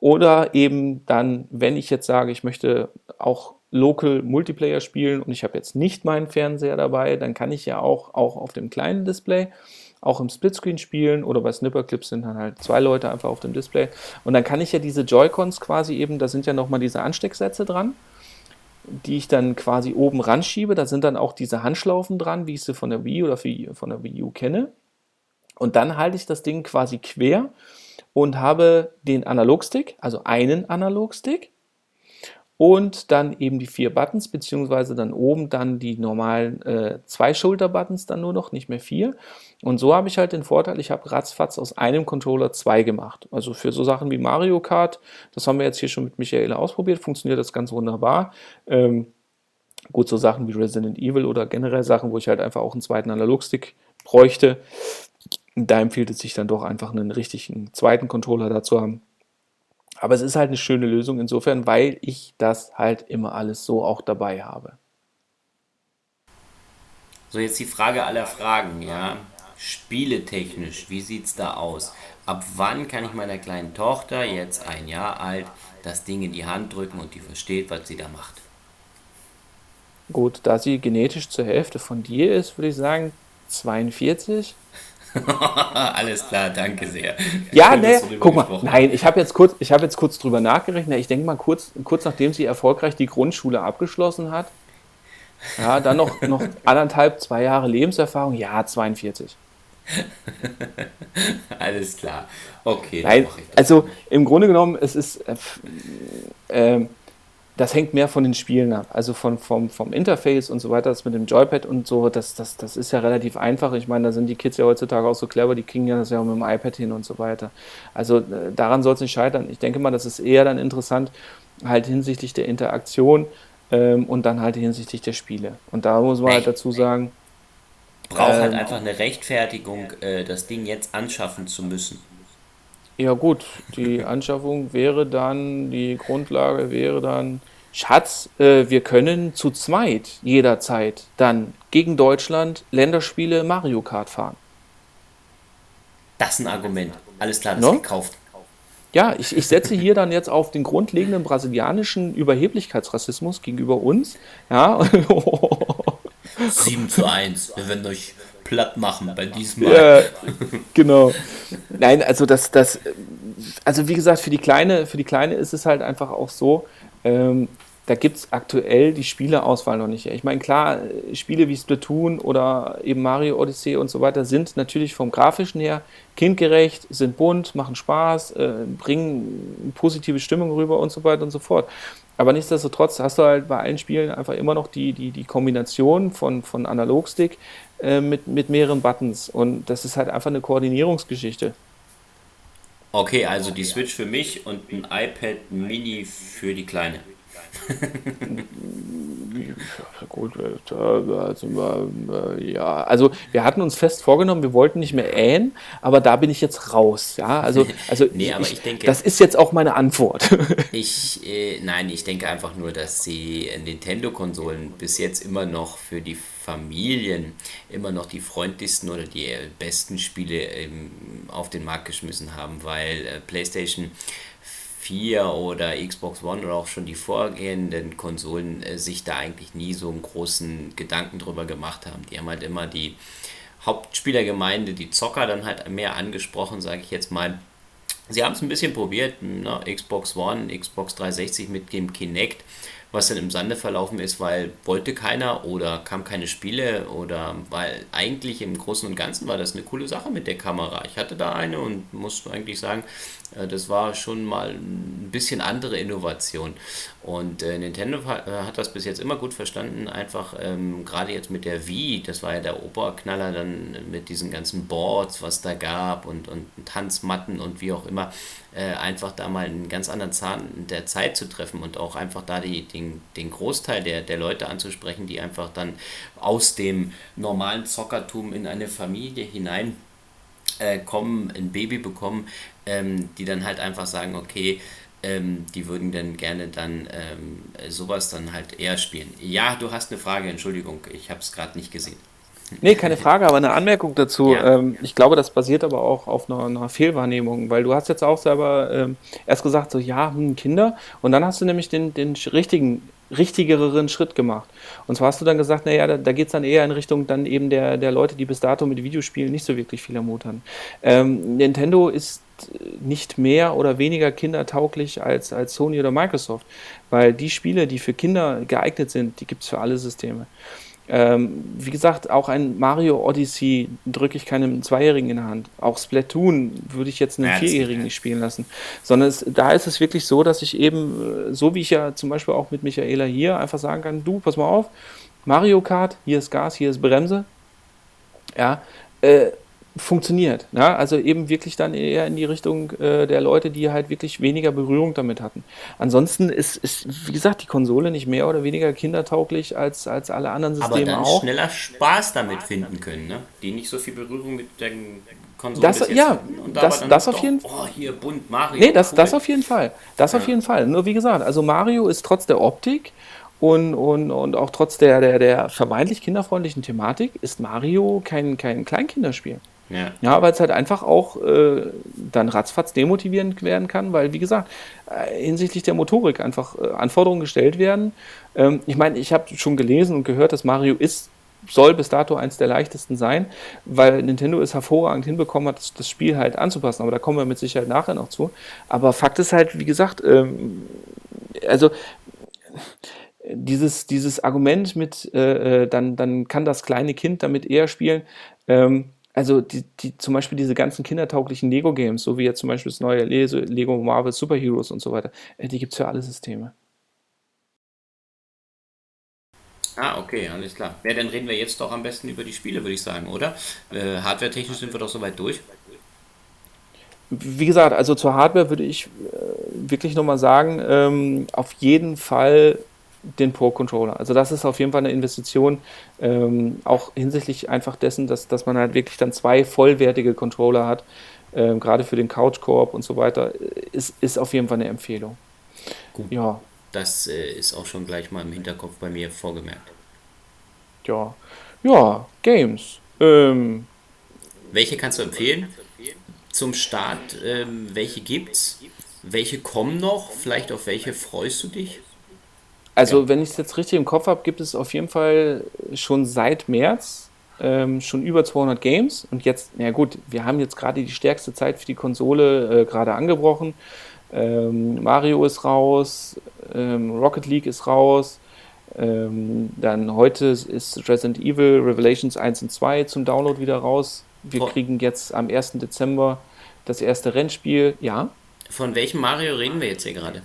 Oder eben dann, wenn ich jetzt sage, ich möchte auch Local Multiplayer spielen und ich habe jetzt nicht meinen Fernseher dabei, dann kann ich ja auch, auch auf dem kleinen Display, auch im Splitscreen spielen oder bei Snipperclips sind dann halt zwei Leute einfach auf dem Display. Und dann kann ich ja diese Joy-Cons quasi eben, da sind ja nochmal diese Anstecksätze dran die ich dann quasi oben ranschiebe. Da sind dann auch diese Handschlaufen dran, wie ich sie von der Wii oder von der Wii U kenne. Und dann halte ich das Ding quasi quer und habe den Analogstick, also einen Analogstick und dann eben die vier Buttons, beziehungsweise dann oben dann die normalen äh, zwei Schulter-Buttons dann nur noch, nicht mehr vier. Und so habe ich halt den Vorteil, ich habe ratzfatz aus einem Controller zwei gemacht. Also für so Sachen wie Mario Kart, das haben wir jetzt hier schon mit Michaela ausprobiert, funktioniert das ganz wunderbar. Ähm, gut, so Sachen wie Resident Evil oder generell Sachen, wo ich halt einfach auch einen zweiten Analogstick bräuchte. Da empfiehlt es sich dann doch einfach einen richtigen zweiten Controller dazu haben. Aber es ist halt eine schöne Lösung insofern, weil ich das halt immer alles so auch dabei habe. So, jetzt die Frage aller Fragen, ja. Spieletechnisch, wie sieht es da aus? Ab wann kann ich meiner kleinen Tochter, jetzt ein Jahr alt, das Ding in die Hand drücken und die versteht, was sie da macht? Gut, da sie genetisch zur Hälfte von dir ist, würde ich sagen 42. Alles klar, danke sehr. Ja, ne, guck mal, nein, ich habe jetzt kurz, ich habe jetzt kurz drüber nachgerechnet. Ich denke mal kurz, kurz nachdem sie erfolgreich die Grundschule abgeschlossen hat, ja, dann noch, noch anderthalb, zwei Jahre Lebenserfahrung, ja, 42. Alles klar. Okay. Nein, also im Grunde genommen, es ist, äh, äh, das hängt mehr von den Spielen ab, also von, vom, vom Interface und so weiter, das mit dem Joypad und so, das, das, das ist ja relativ einfach. Ich meine, da sind die Kids ja heutzutage auch so clever, die kriegen ja das ja auch mit dem iPad hin und so weiter. Also äh, daran soll es nicht scheitern. Ich denke mal, das ist eher dann interessant, halt hinsichtlich der Interaktion ähm, und dann halt hinsichtlich der Spiele. Und da muss man halt dazu sagen, braucht halt ähm, halt einfach eine Rechtfertigung, äh, das Ding jetzt anschaffen zu müssen. Ja gut, die Anschaffung wäre dann, die Grundlage wäre dann, Schatz, äh, wir können zu zweit jederzeit dann gegen Deutschland Länderspiele Mario Kart fahren. Das ist ein Argument. Alles klar, das no? ist gekauft. Ja, ich, ich setze hier dann jetzt auf den grundlegenden brasilianischen Überheblichkeitsrassismus gegenüber uns. Ja. 7 zu 1. Wir werden euch platt machen bei diesem Mal. Ja, genau. Nein, also das, das, also wie gesagt, für die Kleine, für die Kleine ist es halt einfach auch so, ähm, da gibt es aktuell die Spieleauswahl noch nicht. Ich meine, klar, Spiele wie Splatoon oder eben Mario Odyssey und so weiter sind natürlich vom Grafischen her kindgerecht, sind bunt, machen Spaß, äh, bringen positive Stimmung rüber und so weiter und so fort. Aber nichtsdestotrotz hast du halt bei allen Spielen einfach immer noch die, die, die Kombination von, von Analogstick äh, mit, mit mehreren Buttons. Und das ist halt einfach eine Koordinierungsgeschichte. Okay, also die Switch für mich und ein iPad Mini für die Kleine. Gut, also, ja, also wir hatten uns fest vorgenommen, wir wollten nicht mehr ähen, aber da bin ich jetzt raus. Ja, also, also nee, aber ich denke, das ist jetzt auch meine Antwort. ich, äh, nein, ich denke einfach nur, dass die Nintendo-Konsolen bis jetzt immer noch für die Familien immer noch die freundlichsten oder die besten Spiele ähm, auf den Markt geschmissen haben, weil äh, PlayStation 4 oder Xbox One oder auch schon die vorgehenden Konsolen äh, sich da eigentlich nie so einen großen Gedanken drüber gemacht haben. Die haben halt immer die Hauptspielergemeinde, die Zocker dann halt mehr angesprochen, sage ich jetzt mal. Sie haben es ein bisschen probiert, ne? Xbox One, Xbox 360 mit dem Kinect was dann im Sande verlaufen ist, weil wollte keiner oder kam keine Spiele oder weil eigentlich im Großen und Ganzen war das eine coole Sache mit der Kamera. Ich hatte da eine und muss eigentlich sagen, das war schon mal ein bisschen andere Innovation. Und äh, Nintendo hat, äh, hat, das bis jetzt immer gut verstanden, einfach ähm, gerade jetzt mit der Wii, das war ja der Oberknaller dann mit diesen ganzen Boards, was da gab und, und Tanzmatten und wie auch immer, äh, einfach da mal einen ganz anderen Zahn der Zeit zu treffen und auch einfach da die, den, den Großteil der, der Leute anzusprechen, die einfach dann aus dem normalen Zockertum in eine Familie hinein äh, kommen, ein Baby bekommen, ähm, die dann halt einfach sagen, okay, ähm, die würden dann gerne dann ähm, sowas dann halt eher spielen. Ja, du hast eine Frage, Entschuldigung, ich habe es gerade nicht gesehen. Nee, keine Frage, aber eine Anmerkung dazu. Ja. Ähm, ich glaube, das basiert aber auch auf einer, einer Fehlwahrnehmung, weil du hast jetzt auch selber ähm, erst gesagt, so ja, hm, Kinder, und dann hast du nämlich den, den richtigen, richtigeren Schritt gemacht. Und zwar hast du dann gesagt, naja, da, da geht es dann eher in Richtung dann eben der, der Leute, die bis dato mit Videospielen nicht so wirklich viel am. Ähm, Nintendo ist nicht mehr oder weniger kindertauglich als, als Sony oder Microsoft, weil die Spiele, die für Kinder geeignet sind, die gibt es für alle Systeme. Ähm, wie gesagt, auch ein Mario Odyssey drücke ich keinem Zweijährigen in der Hand. Auch Splatoon würde ich jetzt einem ja, Vierjährigen nicht spielen lassen. Sondern es, da ist es wirklich so, dass ich eben, äh, so wie ich ja zum Beispiel auch mit Michaela hier einfach sagen kann, du, pass mal auf, Mario Kart, hier ist Gas, hier ist Bremse. Ja, äh, funktioniert. Ja? Also eben wirklich dann eher in die Richtung äh, der Leute, die halt wirklich weniger Berührung damit hatten. Ansonsten ist, ist, wie gesagt, die Konsole nicht mehr oder weniger kindertauglich als, als alle anderen Systeme Aber dann auch. schneller Spaß damit finden können, ne? die nicht so viel Berührung mit der Konsole das, ja, da das, das auf jeden Fall. Oh, hier bunt Mario. Nee, das, cool. das auf jeden Fall. Das ja. auf jeden Fall. Nur wie gesagt, also Mario ist trotz der Optik und, und, und auch trotz der, der, der vermeintlich kinderfreundlichen Thematik ist Mario kein, kein Kleinkinderspiel. Ja, ja weil es halt einfach auch äh, dann ratzfatz demotivierend werden kann, weil, wie gesagt, äh, hinsichtlich der Motorik einfach äh, Anforderungen gestellt werden. Ähm, ich meine, ich habe schon gelesen und gehört, dass Mario ist soll bis dato eins der leichtesten sein, weil Nintendo es hervorragend hinbekommen hat, das Spiel halt anzupassen. Aber da kommen wir mit Sicherheit nachher noch zu. Aber Fakt ist halt, wie gesagt, ähm, also dieses, dieses Argument mit, äh, äh dann, dann kann das kleine Kind damit eher spielen, ähm, also die, die, zum Beispiel diese ganzen kindertauglichen Lego-Games, so wie jetzt zum Beispiel das neue Lego Marvel Super Heroes und so weiter, äh, die gibt es für alle Systeme. Ah, okay, alles klar. Ja, dann reden wir jetzt doch am besten über die Spiele, würde ich sagen, oder? Äh, Hardware-technisch sind wir doch soweit durch. Wie gesagt, also zur Hardware würde ich äh, wirklich nochmal sagen, ähm, auf jeden Fall den Pro-Controller. Also das ist auf jeden Fall eine Investition, ähm, auch hinsichtlich einfach dessen, dass, dass man halt wirklich dann zwei vollwertige Controller hat, ähm, gerade für den Couch-Koop und so weiter, ist, ist auf jeden Fall eine Empfehlung. Gut. Ja. Das äh, ist auch schon gleich mal im Hinterkopf bei mir vorgemerkt. Ja. Ja, Games. Ähm, welche kannst du empfehlen? Zum Start, ähm, welche gibt's? Welche kommen noch? Vielleicht auf welche freust du dich? Also, ja. wenn ich es jetzt richtig im Kopf habe, gibt es auf jeden Fall schon seit März ähm, schon über 200 Games. Und jetzt, na gut, wir haben jetzt gerade die stärkste Zeit für die Konsole äh, gerade angebrochen. Ähm, Mario ist raus, ähm, Rocket League ist raus. Ähm, dann heute ist Resident Evil Revelations 1 und 2 zum Download wieder raus. Wir kriegen jetzt am 1. Dezember das erste Rennspiel. Ja. Von welchem Mario reden wir jetzt hier gerade?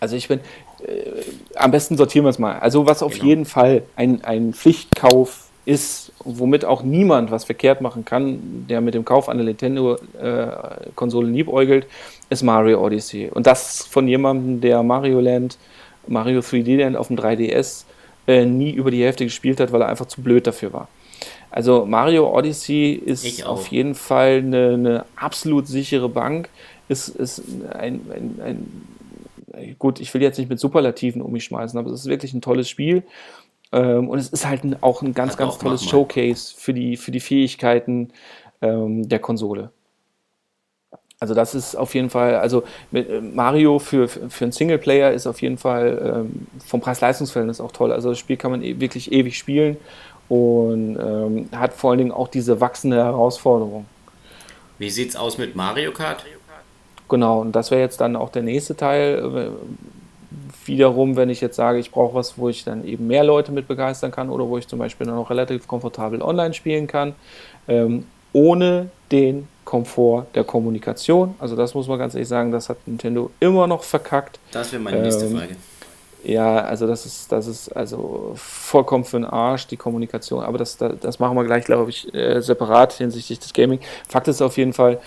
Also ich bin, äh, am besten sortieren wir es mal. Also was auf genau. jeden Fall ein, ein Pflichtkauf ist, womit auch niemand was verkehrt machen kann, der mit dem Kauf einer Nintendo-Konsole äh, liebäugelt, ist Mario Odyssey. Und das von jemandem, der Mario Land, Mario 3D Land auf dem 3DS äh, nie über die Hälfte gespielt hat, weil er einfach zu blöd dafür war. Also Mario Odyssey ist auf jeden Fall eine, eine, absolut sichere Bank. Ist, ist ein, ein, ein gut, ich will jetzt nicht mit Superlativen um mich schmeißen, aber es ist wirklich ein tolles Spiel. Ähm, und es ist halt ein, auch ein ganz, Hat ganz tolles Showcase für die, für die Fähigkeiten ähm, der Konsole. Also das ist auf jeden Fall, also äh, Mario für, für einen Singleplayer ist auf jeden Fall ähm, vom Preis-Leistungs-Verhältnis auch toll. Also das Spiel kann man e wirklich ewig spielen und ähm, hat vor allen Dingen auch diese wachsende Herausforderung. Wie sieht es aus mit Mario Kart? Genau, und das wäre jetzt dann auch der nächste Teil. Äh, wiederum, wenn ich jetzt sage, ich brauche was, wo ich dann eben mehr Leute mit begeistern kann oder wo ich zum Beispiel dann auch relativ komfortabel online spielen kann, ähm, ohne den Komfort der Kommunikation. Also das muss man ganz ehrlich sagen, das hat Nintendo immer noch verkackt. Das wäre meine nächste ähm, Frage. Ja, also das ist, das ist also vollkommen für den Arsch, die Kommunikation. Aber das, das, das machen wir gleich, glaube ich, äh, separat hinsichtlich des Gaming. Fakt ist auf jeden Fall,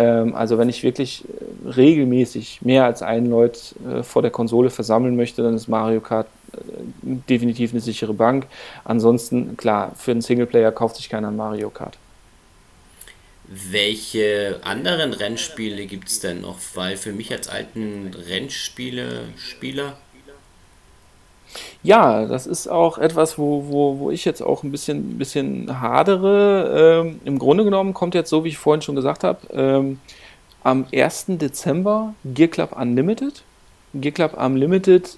also wenn ich wirklich äh, regelmäßig mehr als einen Leut äh, vor der Konsole versammeln möchte, dann ist Mario Kart äh, definitiv eine sichere Bank. Ansonsten, klar, für einen Singleplayer kauft sich keiner ein Mario Kart. Welche anderen Rennspiele gibt es denn noch? Weil für mich als alten Rennspiele-Spieler ja, das ist auch etwas, wo, wo, wo ich jetzt auch ein bisschen, bisschen hadere. Ähm, Im Grunde genommen kommt jetzt, so wie ich vorhin schon gesagt habe, ähm, am 1. Dezember Gear Club Unlimited. Gear Club Unlimited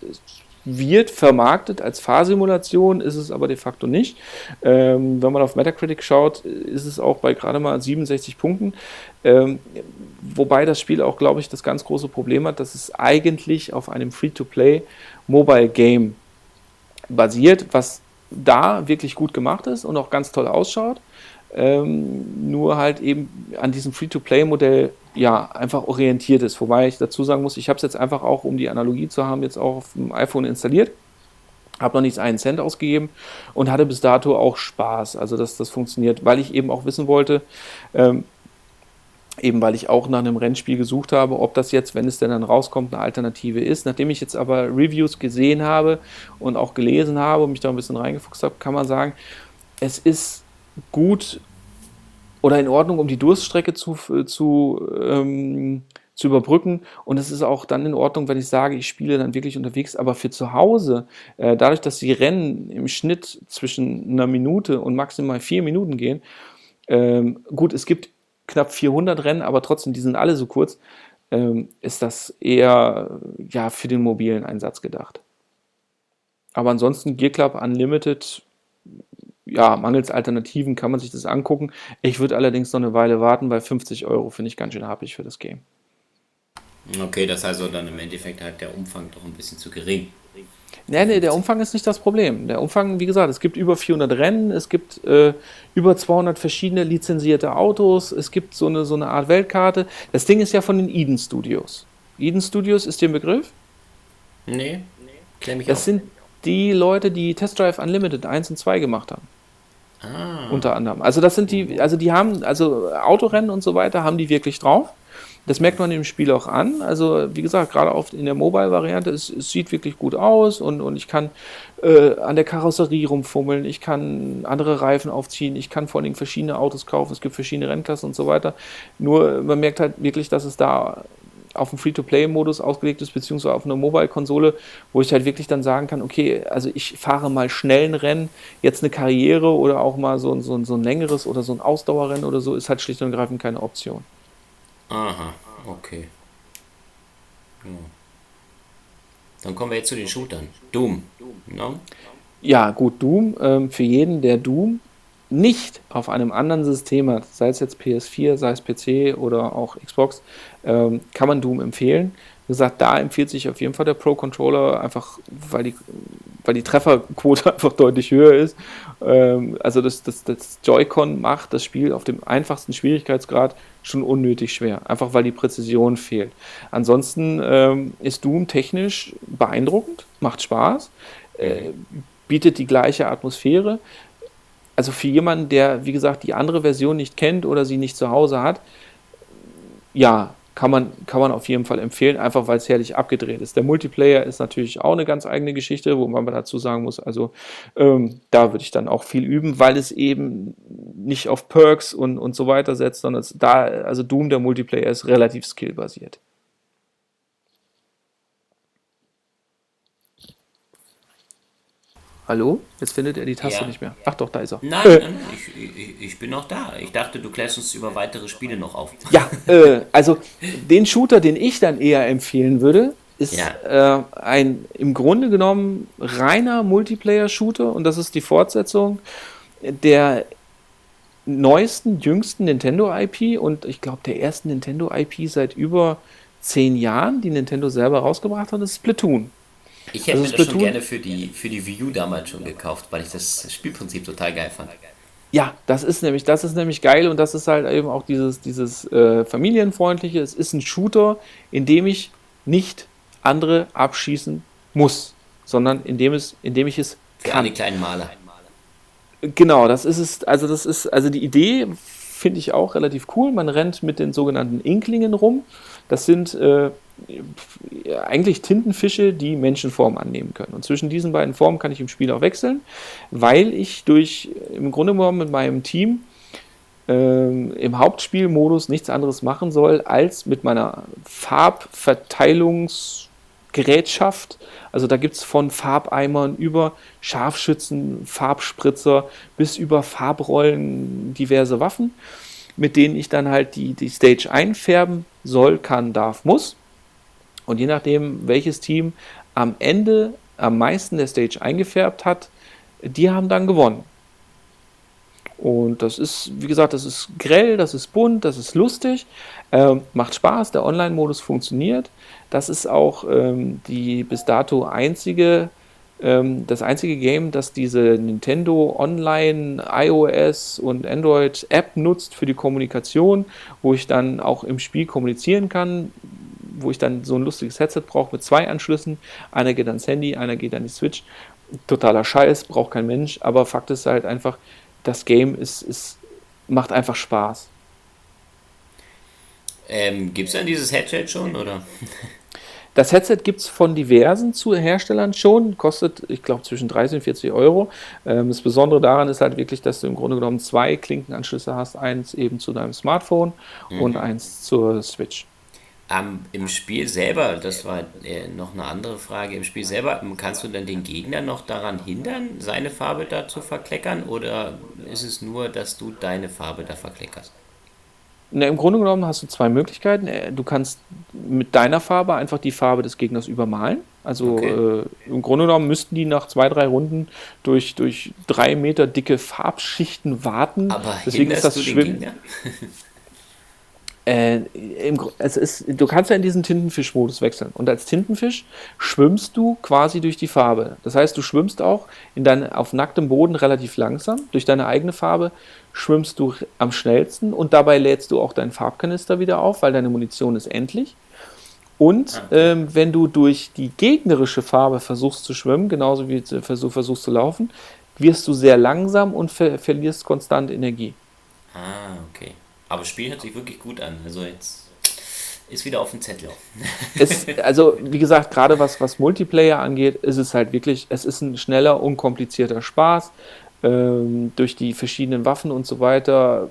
wird vermarktet als Fahrsimulation, ist es aber de facto nicht. Ähm, wenn man auf Metacritic schaut, ist es auch bei gerade mal 67 Punkten. Ähm, wobei das Spiel auch, glaube ich, das ganz große Problem hat, dass es eigentlich auf einem Free-to-Play Mobile Game basiert, was da wirklich gut gemacht ist und auch ganz toll ausschaut. Ähm, nur halt eben an diesem Free-to-Play-Modell ja einfach orientiert ist. Wobei ich dazu sagen muss, ich habe es jetzt einfach auch, um die Analogie zu haben, jetzt auch auf dem iPhone installiert. Habe noch nicht einen Cent ausgegeben und hatte bis dato auch Spaß. Also, dass das funktioniert, weil ich eben auch wissen wollte, ähm, eben weil ich auch nach einem Rennspiel gesucht habe, ob das jetzt, wenn es denn dann rauskommt, eine Alternative ist. Nachdem ich jetzt aber Reviews gesehen habe und auch gelesen habe und mich da ein bisschen reingefuchst habe, kann man sagen, es ist gut oder in Ordnung, um die Durststrecke zu, zu, ähm, zu überbrücken. Und es ist auch dann in Ordnung, wenn ich sage, ich spiele dann wirklich unterwegs. Aber für zu Hause, äh, dadurch, dass die Rennen im Schnitt zwischen einer Minute und maximal vier Minuten gehen, ähm, gut, es gibt knapp 400 Rennen, aber trotzdem, die sind alle so kurz, ähm, ist das eher ja, für den mobilen Einsatz gedacht. Aber ansonsten Gear Club Unlimited, ja, mangels Alternativen kann man sich das angucken. Ich würde allerdings noch eine Weile warten, weil 50 Euro finde ich ganz schön happig für das Game. Okay, das heißt also dann im Endeffekt halt der Umfang doch ein bisschen zu gering. Nee, nee, der Umfang ist nicht das Problem. Der Umfang, wie gesagt, es gibt über 400 Rennen, es gibt äh, über 200 verschiedene lizenzierte Autos, es gibt so eine, so eine Art Weltkarte. Das Ding ist ja von den Eden Studios. Eden Studios ist dir ein Begriff? Nee, klär mich Das auf. sind die Leute, die Test Drive Unlimited 1 und 2 gemacht haben. Ah, Unter anderem. Also das sind die, also die haben, also Autorennen und so weiter haben die wirklich drauf. Das merkt man im Spiel auch an. Also, wie gesagt, gerade oft in der Mobile-Variante, es, es, sieht wirklich gut aus und, und ich kann äh, an der Karosserie rumfummeln, ich kann andere Reifen aufziehen, ich kann vor allem verschiedene Autos kaufen, es gibt verschiedene Rennklassen und so weiter. Nur man merkt halt wirklich, dass es da auf einen Free-to-Play-Modus ausgelegt ist, beziehungsweise auf eine Mobile-Konsole, wo ich halt wirklich dann sagen kann, okay, also ich fahre mal schnell ein Rennen, jetzt eine Karriere oder auch mal so, so, so ein längeres oder so ein Ausdauerrennen oder so, ist halt schlicht und ergreifend keine Option. Aha, okay. Ja. Dann kommen wir jetzt zu den Shootern. Doom. No? Ja, gut, Doom. Ähm, für jeden, der Doom nicht auf einem anderen System hat, sei es jetzt PS4, sei es PC oder auch Xbox, ähm, kann man Doom empfehlen. Wie gesagt, da empfiehlt sich auf jeden Fall der Pro-Controller, einfach weil die, weil die Trefferquote einfach deutlich höher ist. Ähm, also das, das, das Joy-Con macht das Spiel auf dem einfachsten Schwierigkeitsgrad schon unnötig schwer, einfach weil die Präzision fehlt. Ansonsten ähm, ist Doom technisch beeindruckend, macht Spaß, äh, bietet die gleiche Atmosphäre. Also für jemanden, der, wie gesagt, die andere Version nicht kennt oder sie nicht zu Hause hat, ja, kann man, kann man auf jeden Fall empfehlen, einfach weil es herrlich abgedreht ist. Der Multiplayer ist natürlich auch eine ganz eigene Geschichte, wo man dazu sagen muss, also ähm, da würde ich dann auch viel üben, weil es eben nicht auf Perks und, und so weiter setzt, sondern es, da, also Doom, der Multiplayer ist relativ skillbasiert. Hallo? Jetzt findet er die Taste Ja. nicht mehr. Ach doch, da ist er. Nein, Äh, nein ich, ich, ich bin noch da. Ich dachte, du klärst uns über weitere Spiele noch auf. Ja, äh, also den Shooter, den ich dann eher empfehlen würde, ist Ja. äh, ein im Grunde genommen reiner Multiplayer-Shooter und das ist die Fortsetzung der neuesten, jüngsten Nintendo-IP und ich glaube der ersten Nintendo-IP seit über zehn Jahren, die Nintendo selber rausgebracht hat, ist Splatoon. Ich hätte Also mir das schon gerne für die, für die Wii U damals schon gekauft, weil ich das Spielprinzip total geil fand. Ja, das ist nämlich, das ist nämlich geil und das ist halt eben auch dieses, dieses äh, familienfreundliche. Es ist ein Shooter, in dem ich nicht andere abschießen muss, sondern in dem es, in dem ich es kann. alle kleinen Maler. Genau, das ist es. Also das ist, also die Idee finde ich auch relativ cool. Man rennt mit den sogenannten Inklingen rum. Das sind äh, eigentlich Tintenfische, die Menschenform annehmen können. Und zwischen diesen beiden Formen kann ich im Spiel auch wechseln, weil ich durch im Grunde genommen mit meinem Team ähm, im Hauptspielmodus nichts anderes machen soll, als mit meiner Farbverteilungsgerätschaft, also da gibt es von Farbeimern über Scharfschützen, Farbspritzer bis über Farbrollen diverse Waffen, mit denen ich dann halt die, die Stage einfärben soll, kann, darf, muss. Und je nachdem, welches Team am Ende am meisten der Stage eingefärbt hat, die haben dann gewonnen. Und das ist, wie gesagt, das ist grell, das ist bunt, das ist lustig, äh, macht Spaß, der Online-Modus funktioniert. Das ist auch ähm, die bis dato einzige, ähm, das einzige Game, das diese Nintendo Online, iOS und Android App nutzt für die Kommunikation, wo ich dann auch im Spiel kommunizieren kann, wo ich dann so ein lustiges Headset brauche mit zwei Anschlüssen. Einer geht ans Handy, einer geht an die Switch. Totaler Scheiß, braucht kein Mensch, aber Fakt ist halt einfach, das Game ist, ist, macht einfach Spaß. Ähm, gibt es denn dieses Headset schon, oder? Das Headset gibt es von diversen Herstellern schon, kostet, ich glaube, zwischen 30 und 40 Euro. Ähm, das Besondere daran ist halt wirklich, dass du im Grunde genommen zwei Klinkenanschlüsse hast, eins eben zu deinem Smartphone mhm. und eins zur Switch. Ähm, Im Spiel selber, das war äh, noch eine andere Frage, im Spiel selber, ähm, kannst du dann den Gegner noch daran hindern, seine Farbe da zu verkleckern oder ist es nur, dass du deine Farbe da verkleckerst? Na, Im Grunde genommen hast du zwei Möglichkeiten. Äh, du kannst mit deiner Farbe einfach die Farbe des Gegners übermalen. Also okay. äh, im Grunde genommen müssten die nach zwei, drei Runden durch, durch drei Meter dicke Farbschichten warten. Aber Deswegen ist das Schwimmen. Äh, im, es ist, du kannst ja in diesen Tintenfisch-Modus wechseln. Und als Tintenfisch schwimmst du quasi durch die Farbe. Das heißt, du schwimmst auch in dein, auf nacktem Boden relativ langsam. Durch deine eigene Farbe schwimmst du am schnellsten und dabei lädst du auch deinen Farbkanister wieder auf, weil deine Munition ist endlich. Und ähm, wenn du durch die gegnerische Farbe versuchst zu schwimmen, genauso wie du versuchst zu laufen, wirst du sehr langsam und ver verlierst konstant Energie. Ah, okay. Aber das Spiel hört sich wirklich gut an. Also jetzt ist wieder auf dem Zettel. es, also, wie gesagt, gerade was, was Multiplayer angeht, ist es halt wirklich, es ist ein schneller, unkomplizierter Spaß. Ähm, durch die verschiedenen Waffen und so weiter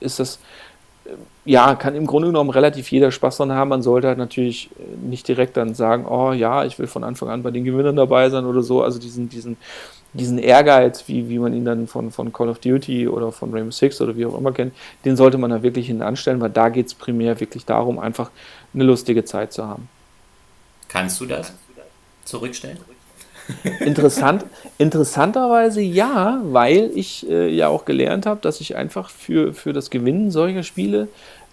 ist das, äh, ja, kann im Grunde genommen relativ jeder Spaß dran haben. Man sollte halt natürlich nicht direkt dann sagen, oh ja, ich will von Anfang an bei den Gewinnern dabei sein oder so. Also diesen, diesen diesen Ehrgeiz, wie, wie man ihn dann von, von Call of Duty oder von Rainbow Six oder wie auch immer kennt, den sollte man da wirklich hinten anstellen, weil da geht es primär wirklich darum, einfach eine lustige Zeit zu haben. Kannst du das zurückstellen? Interessant, interessanterweise ja, weil ich äh, ja auch gelernt habe, dass ich einfach für, für das Gewinnen solcher Spiele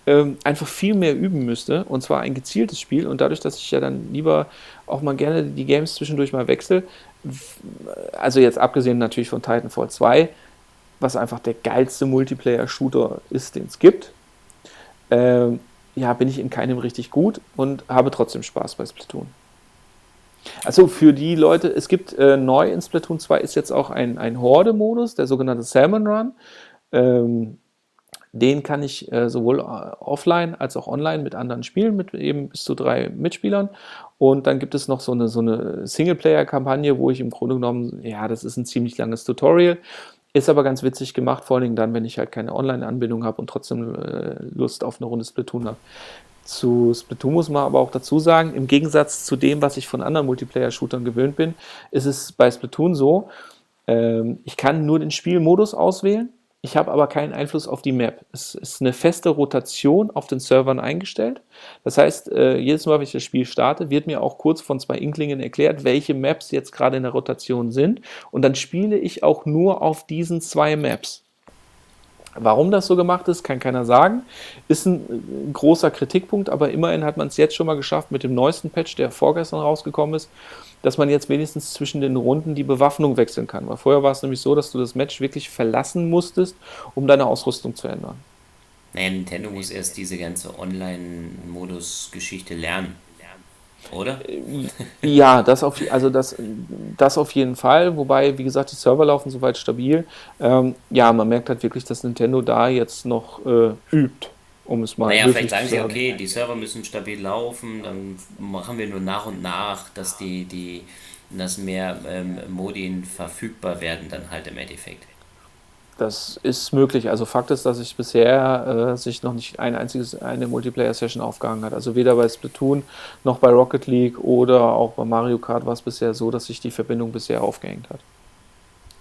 ähm, einfach viel mehr üben müsste. Und zwar ein gezieltes Spiel. Und dadurch, dass ich ja dann lieber auch mal gerne die Games zwischendurch mal wechsle, also jetzt abgesehen natürlich von Titanfall 2, was einfach der geilste Multiplayer-Shooter ist, den es gibt, äh, ja, bin ich in keinem richtig gut und habe trotzdem Spaß bei Splatoon. Also für die Leute, es gibt äh, neu in Splatoon 2 ist jetzt auch ein, ein Horde-Modus, der sogenannte Salmon Run. Ähm, den kann ich äh, sowohl äh, offline als auch online mit anderen spielen, mit eben bis zu drei Mitspielern. Und dann gibt es noch so eine, so eine Singleplayer-Kampagne, wo ich im Grunde genommen, ja, das ist ein ziemlich langes Tutorial. Ist aber ganz witzig gemacht, vor allem dann, wenn ich halt keine Online-Anbindung habe und trotzdem äh, Lust auf eine Runde Splatoon habe. Zu Splatoon muss man aber auch dazu sagen, im Gegensatz zu dem, was ich von anderen Multiplayer-Shootern gewöhnt bin, ist es bei Splatoon so, ähm, ich kann nur den Spielmodus auswählen ich habe aber keinen Einfluss auf die Map. Es ist eine feste Rotation auf den Servern eingestellt. Das heißt, äh, jedes Mal, wenn ich das Spiel starte, wird mir auch kurz von zwei Inklingen erklärt, welche Maps jetzt gerade in der Rotation sind. Und dann spiele ich auch nur auf diesen zwei Maps. Warum das so gemacht ist, kann keiner sagen. Ist ein großer Kritikpunkt, aber immerhin hat man es jetzt schon mal geschafft mit dem neuesten Patch, der vorgestern rausgekommen ist, dass man jetzt wenigstens zwischen den Runden die Bewaffnung wechseln kann. Weil vorher war es nämlich so, dass du das Match wirklich verlassen musstest, um deine Ausrüstung zu ändern. Naja, Nintendo muss erst diese ganze Online-Modus-Geschichte lernen. Oder? Ja, das auf, also das, das auf jeden Fall. Wobei, wie gesagt, die Server laufen soweit stabil. Ähm, ja, man merkt halt wirklich, dass Nintendo da jetzt noch äh, übt um es mal Naja, vielleicht sagen sie, okay, die Server müssen stabil laufen, dann machen wir nur nach und nach, dass die, die dass mehr ähm, Modin verfügbar werden dann halt im Endeffekt. Das ist möglich. Also Fakt ist, dass sich bisher äh, sich noch nicht ein einziges eine Multiplayer-Session aufgehangen hat. Also weder bei Splatoon noch bei Rocket League oder auch bei Mario Kart war es bisher so, dass sich die Verbindung bisher aufgehängt hat.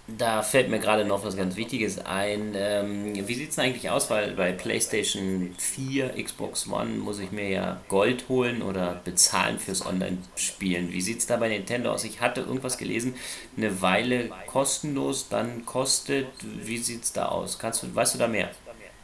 Da fällt mir gerade noch was ganz Wichtiges ein. Ähm, wie sieht es eigentlich aus? Weil bei PlayStation 4, Xbox One muss ich mir ja Gold holen oder bezahlen fürs Online-Spielen. Wie sieht es da bei Nintendo aus? Ich hatte irgendwas gelesen, eine Weile kostenlos, dann kostet. Wie sieht es da aus? Kannst du, weißt du da mehr?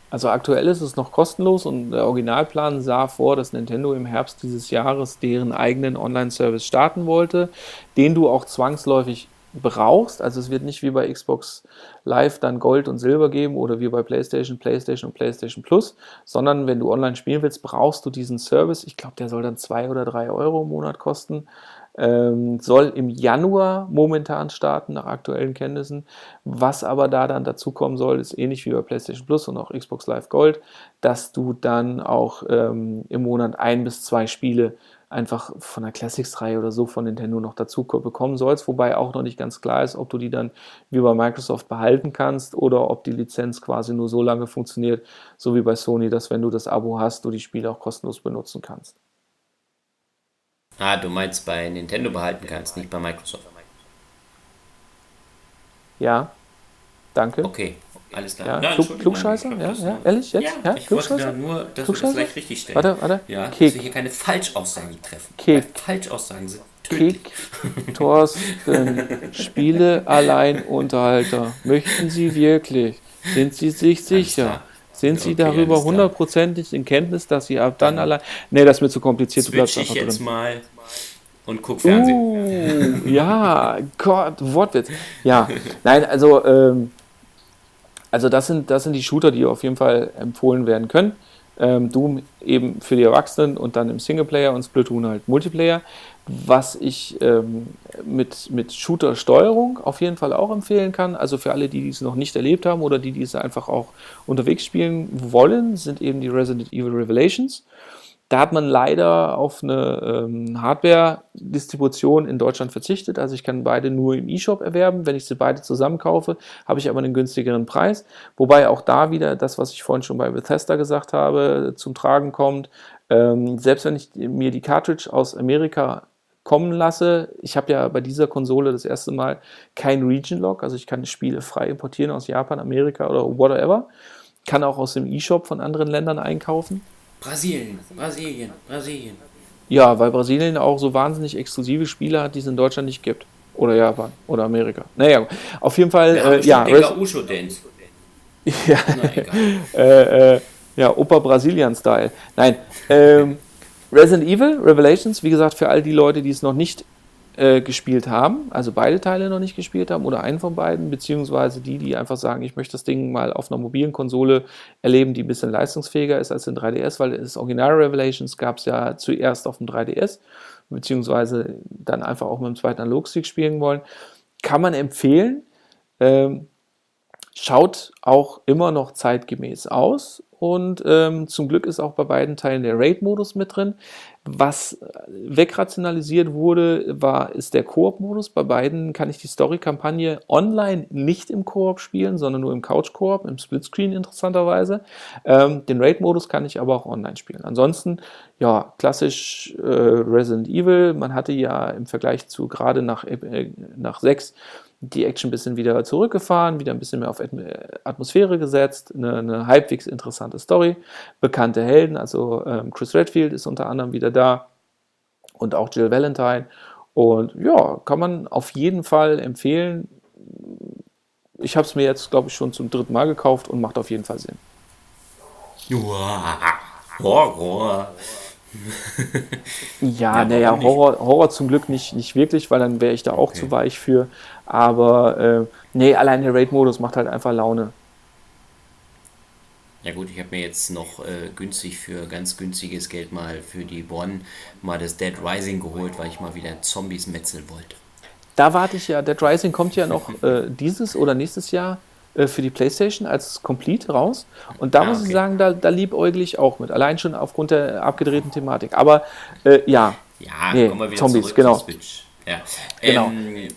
Also aktuell ist es noch kostenlos und der Originalplan sah vor, dass Nintendo im Herbst dieses Jahres deren eigenen Online-Service starten wollte, den du auch zwangsläufig brauchst. Also es wird nicht wie bei Xbox Live dann Gold und Silber geben oder wie bei PlayStation, PlayStation und PlayStation Plus, sondern wenn du online spielen willst, brauchst du diesen Service. Ich glaube, der soll dann zwei oder drei Euro im Monat kosten. Ähm, soll im Januar momentan starten, nach aktuellen Kenntnissen. Was aber da dann dazu kommen soll, ist ähnlich wie bei PlayStation Plus und auch Xbox Live Gold, dass du dann auch ähm, im Monat ein bis zwei Spiele einfach von der Classics-Reihe oder so von Nintendo noch dazu bekommen sollst, wobei auch noch nicht ganz klar ist, ob du die dann wie bei Microsoft behalten kannst oder ob die Lizenz quasi nur so lange funktioniert, so wie bei Sony, dass wenn du das Abo hast, du die Spiele auch kostenlos benutzen kannst. Ah, du meinst bei Nintendo behalten kannst, nicht bei Microsoft. Ja, danke. Okay, alles klar. Ja, Nein, Klug, Klugscheißer? Ja, ja, ehrlich jetzt? Ja, Ja, ich wollte Klugscheißer? da nur, dass wir das gleich richtig stellen. Warte, warte. Ja, dass Kick. wir hier keine Falschaussagen treffen. Weil Falschaussagen sind tödlich. Kick, Thorsten, Spiele allein Unterhalter. Möchten Sie wirklich? Sind Sie sich sicher? Sind Sie Okay, darüber hundertprozentig in Kenntnis, dass Sie ab dann allein. Nee, das ist mir zu kompliziert, du bleibst Switch ich einfach jetzt drin. mal und guck Fernsehen. Uh, ja, Gott, Wortwitz. Ja, nein, also, ähm, also das sind, das sind die Shooter, die auf jeden Fall empfohlen werden können. Ähm, Doom eben für die Erwachsenen und dann im Singleplayer und Splatoon halt Multiplayer. Was ich ähm, mit, mit Shooter-Steuerung auf jeden Fall auch empfehlen kann, also für alle, die dies noch nicht erlebt haben oder die dies einfach auch unterwegs spielen wollen, sind eben die Resident Evil Revelations. Da hat man leider auf eine ähm, Hardware-Distribution in Deutschland verzichtet. Also ich kann beide nur im E-Shop erwerben. Wenn ich sie beide zusammen kaufe, habe ich aber einen günstigeren Preis. Wobei auch da wieder das, was ich vorhin schon bei Bethesda gesagt habe, zum Tragen kommt. Ähm, selbst wenn ich mir die Cartridge aus Amerika kommen lasse, ich habe ja bei dieser Konsole das erste Mal kein Region-Lock, also ich kann Spiele frei importieren aus Japan, Amerika oder whatever. Kann auch aus dem E-Shop von anderen Ländern einkaufen. Brasilien, Brasilien, Brasilien. Ja, weil Brasilien auch so wahnsinnig exklusive Spiele hat, die es in Deutschland nicht gibt. Oder Japan oder Amerika. Naja, auf jeden Fall, haben äh, ja, den Usho-Dance. ja, Na egal. äh, äh, ja, Opa Brasilien-Style. Nein, ähm, Resident Evil Revelations, wie gesagt, für all die Leute, die es noch nicht äh, gespielt haben, also beide Teile noch nicht gespielt haben oder einen von beiden, beziehungsweise die, die einfach sagen, ich möchte das Ding mal auf einer mobilen Konsole erleben, die ein bisschen leistungsfähiger ist als in 3DS, weil das Original Revelations gab es ja zuerst auf dem 3DS, beziehungsweise dann einfach auch mit dem zweiten Analogstick spielen wollen, kann man empfehlen. Ähm, schaut auch immer noch zeitgemäß aus und ähm, zum Glück ist auch bei beiden Teilen der Raid-Modus mit drin. Was äh, wegrationalisiert wurde, war, ist der Koop-Modus. Bei beiden kann ich die Story-Kampagne online nicht im Koop spielen, sondern nur im Couch-Koop, im Splitscreen interessanterweise. Ähm, den Raid-Modus kann ich aber auch online spielen. Ansonsten, ja, klassisch äh, Resident Evil. Man hatte ja im Vergleich zu gerade nach, äh, nach 6 die Action ein bisschen wieder zurückgefahren, wieder ein bisschen mehr auf Atmosphäre gesetzt, eine, eine halbwegs interessante Story, bekannte Helden, also ähm, Chris Redfield ist unter anderem wieder da und auch Jill Valentine. Und ja, kann man auf jeden Fall empfehlen. Ich habe es mir jetzt, glaube ich, schon zum dritten Mal gekauft und macht auf jeden Fall Sinn. Horror. Ja, Ja, naja? Horror, Horror zum Glück nicht, nicht wirklich, weil dann wäre ich da auch Okay. zu weich für. Aber äh, nee, allein der Raid-Modus macht halt einfach Laune. Ja gut, ich habe mir jetzt noch äh, günstig für ganz günstiges Geld mal für die Bonn mal das Dead Rising geholt, weil ich mal wieder Zombies metzeln wollte. Da warte ich ja, Dead Rising kommt ja noch äh, dieses oder nächstes Jahr äh, für die Playstation als Complete raus. Und da Ah, muss ich okay. sagen, da, da liebäugle ich auch mit. Allein schon aufgrund der abgedrehten Thematik. Aber äh, ja, Ja, Nee, kommen wir wieder Zombies, zurück genau. Switch. Ja. Genau. Ähm,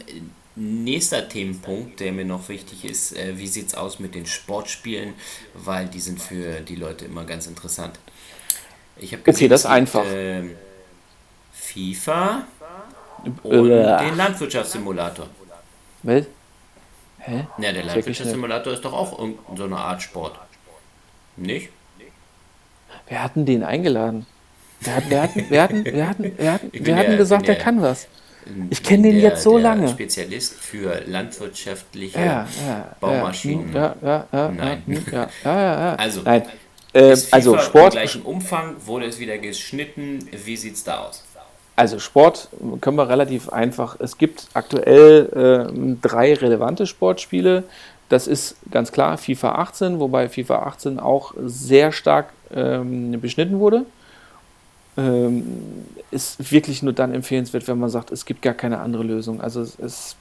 nächster Themenpunkt, der mir noch wichtig ist, äh, wie sieht es aus mit den Sportspielen, weil die sind für die Leute immer ganz interessant. Ich habe gesehen, okay, das ist einfach. Äh, FIFA und äh, den Landwirtschaftssimulator. Was? Hä? Ja, der Landwirtschaftssimulator ist doch auch so eine Art Sport. Nicht? Wer hat denn den eingeladen? Wir hatten, wir hatten, wir hatten, wir hatten, wir hatten, wir hatten gesagt, der, kann was. Ich kenne den jetzt so lange. Spezialist für landwirtschaftliche ja, ja, Baumaschinen. Ja, ja, ja, Nein. Ja, ja, ja, Also, Nein. Äh, also Sport. Im gleichen Umfang wurde es wieder geschnitten. Wie sieht es da aus? Also Sport können wir relativ einfach. Es gibt aktuell äh, drei relevante Sportspiele. Das ist ganz klar FIFA 18, wobei FIFA 18 auch sehr stark ähm, beschnitten wurde ähm, ist wirklich nur dann empfehlenswert, wenn man sagt, es gibt gar keine andere Lösung. Also es ist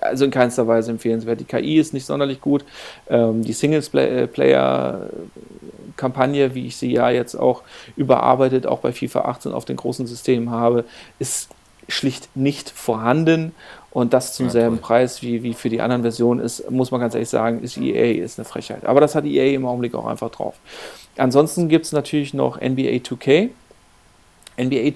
also in keinster Weise empfehlenswert. Die KI ist nicht sonderlich gut. Ähm, die Singles-Player-Kampagne, wie ich sie ja jetzt auch überarbeitet, auch bei FIFA 18 auf den großen Systemen habe, ist schlicht nicht vorhanden. Und das zum ja, selben toll. Preis wie, wie für die anderen Versionen ist, muss man ganz ehrlich sagen, ist EA ist eine Frechheit. Aber das hat EA im Augenblick auch einfach drauf. Ansonsten gibt es natürlich noch NBA 2K. NBA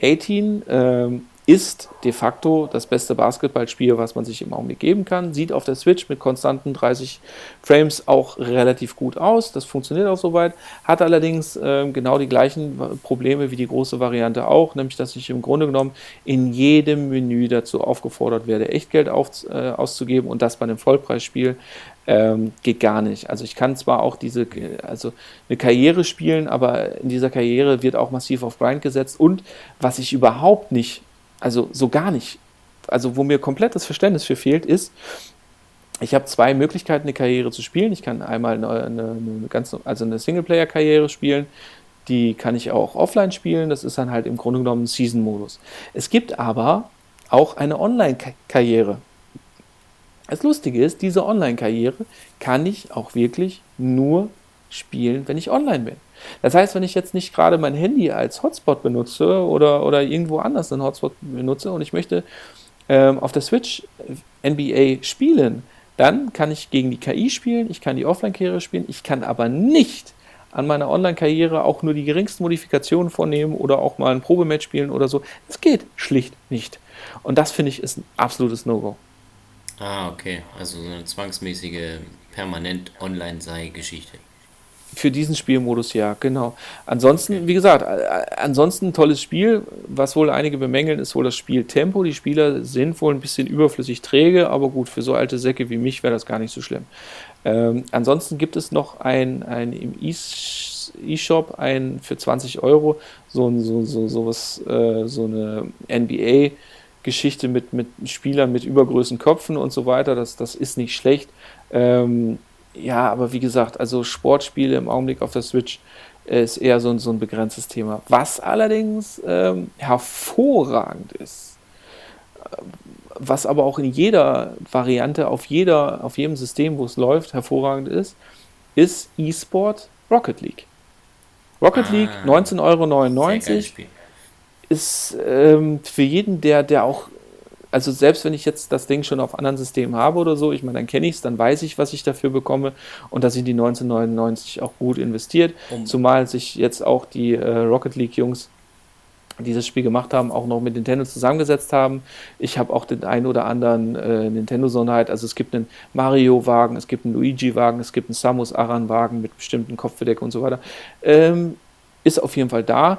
2K18 ähm, ist de facto das beste Basketballspiel, was man sich im Augenblick geben kann. Sieht auf der Switch mit konstanten 30 Frames auch relativ gut aus. Das funktioniert auch soweit. Hat allerdings äh, genau die gleichen Probleme wie die große Variante auch, nämlich dass ich im Grunde genommen in jedem Menü dazu aufgefordert werde, Echtgeld auf, äh, auszugeben und das bei einem Vollpreisspiel ähm, geht gar nicht. Also ich kann zwar auch diese, also eine Karriere spielen, aber in dieser Karriere wird auch massiv auf Grind gesetzt und was ich überhaupt nicht, also so gar nicht, also wo mir komplett das Verständnis für fehlt, ist, ich habe zwei Möglichkeiten, eine Karriere zu spielen. Ich kann einmal eine, eine, eine ganz, also eine Singleplayer-Karriere spielen. Die kann ich auch offline spielen. Das ist dann halt im Grunde genommen ein Season-Modus. Es gibt aber auch eine Online-Karriere. Das Lustige ist, diese Online-Karriere kann ich auch wirklich nur spielen, wenn ich online bin. Das heißt, wenn ich jetzt nicht gerade mein Handy als Hotspot benutze oder, oder irgendwo anders einen Hotspot benutze und ich möchte ähm, auf der Switch NBA spielen, dann kann ich gegen die KI spielen, ich kann die Offline-Karriere spielen, ich kann aber nicht an meiner Online-Karriere auch nur die geringsten Modifikationen vornehmen oder auch mal ein Probematch spielen oder so. Das geht schlicht nicht. Und das finde ich ist ein absolutes No-Go. Ah, okay. Also so eine zwangsmäßige permanent online sei Geschichte. Für diesen Spielmodus ja, genau. Ansonsten, okay. wie gesagt, ansonsten ein tolles Spiel. Was wohl einige bemängeln, ist wohl das Spieltempo. Die Spieler sind wohl ein bisschen überflüssig träge, aber gut, für so alte Säcke wie mich wäre das gar nicht so schlimm. Ähm, ansonsten gibt es noch ein, ein im E-Shop ein für 20 Euro so, so, so, so, was, äh, so eine NBA- Geschichte mit, mit Spielern mit übergrößten Köpfen und so weiter, das, das ist nicht schlecht. Ähm, ja, aber wie gesagt, also Sportspiele im Augenblick auf der Switch ist eher so ein, so ein begrenztes Thema. Was allerdings ähm, hervorragend ist, äh, was aber auch in jeder Variante, auf, jeder, auf jedem System, wo es läuft, hervorragend ist, ist eSport Rocket League. Rocket ah, League 19,99 Euro ist ähm, für jeden, der, der auch, also selbst wenn ich jetzt das Ding schon auf anderen Systemen habe oder so, ich meine, dann kenne ich es, dann weiß ich, was ich dafür bekomme und da sind die 1999 auch gut investiert, um. zumal sich jetzt auch die äh, Rocket League Jungs dieses Spiel gemacht haben, auch noch mit Nintendo zusammengesetzt haben. Ich habe auch den einen oder anderen äh, Nintendo-Sonderheit. Also es gibt einen Mario-Wagen, es gibt einen Luigi-Wagen, es gibt einen Samus Aran-Wagen mit bestimmten Kopfbedeckung und so weiter. Ähm, ist auf jeden Fall da.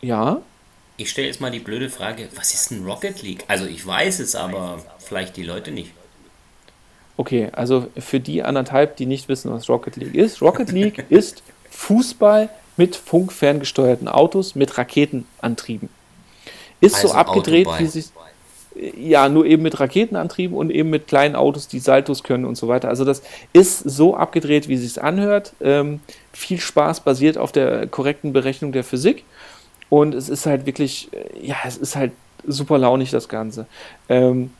Ja, ich stelle jetzt mal die blöde Frage, was ist ein Rocket League? Also ich weiß es, aber vielleicht die Leute nicht. Okay, also für die anderthalb, die nicht wissen, was Rocket League ist. Rocket League ist Fußball mit funkferngesteuerten Autos mit Raketenantrieben. Ist also so abgedreht, Autoball. wie sich ja, nur eben mit Raketenantrieben und eben mit kleinen Autos, die Saltos können und so weiter. Also das ist so abgedreht, wie es sich anhört. Ähm, viel Spaß basiert auf der korrekten Berechnung der Physik. Und es ist halt wirklich, äh, ja, es ist halt super launig, das Ganze. Ähm,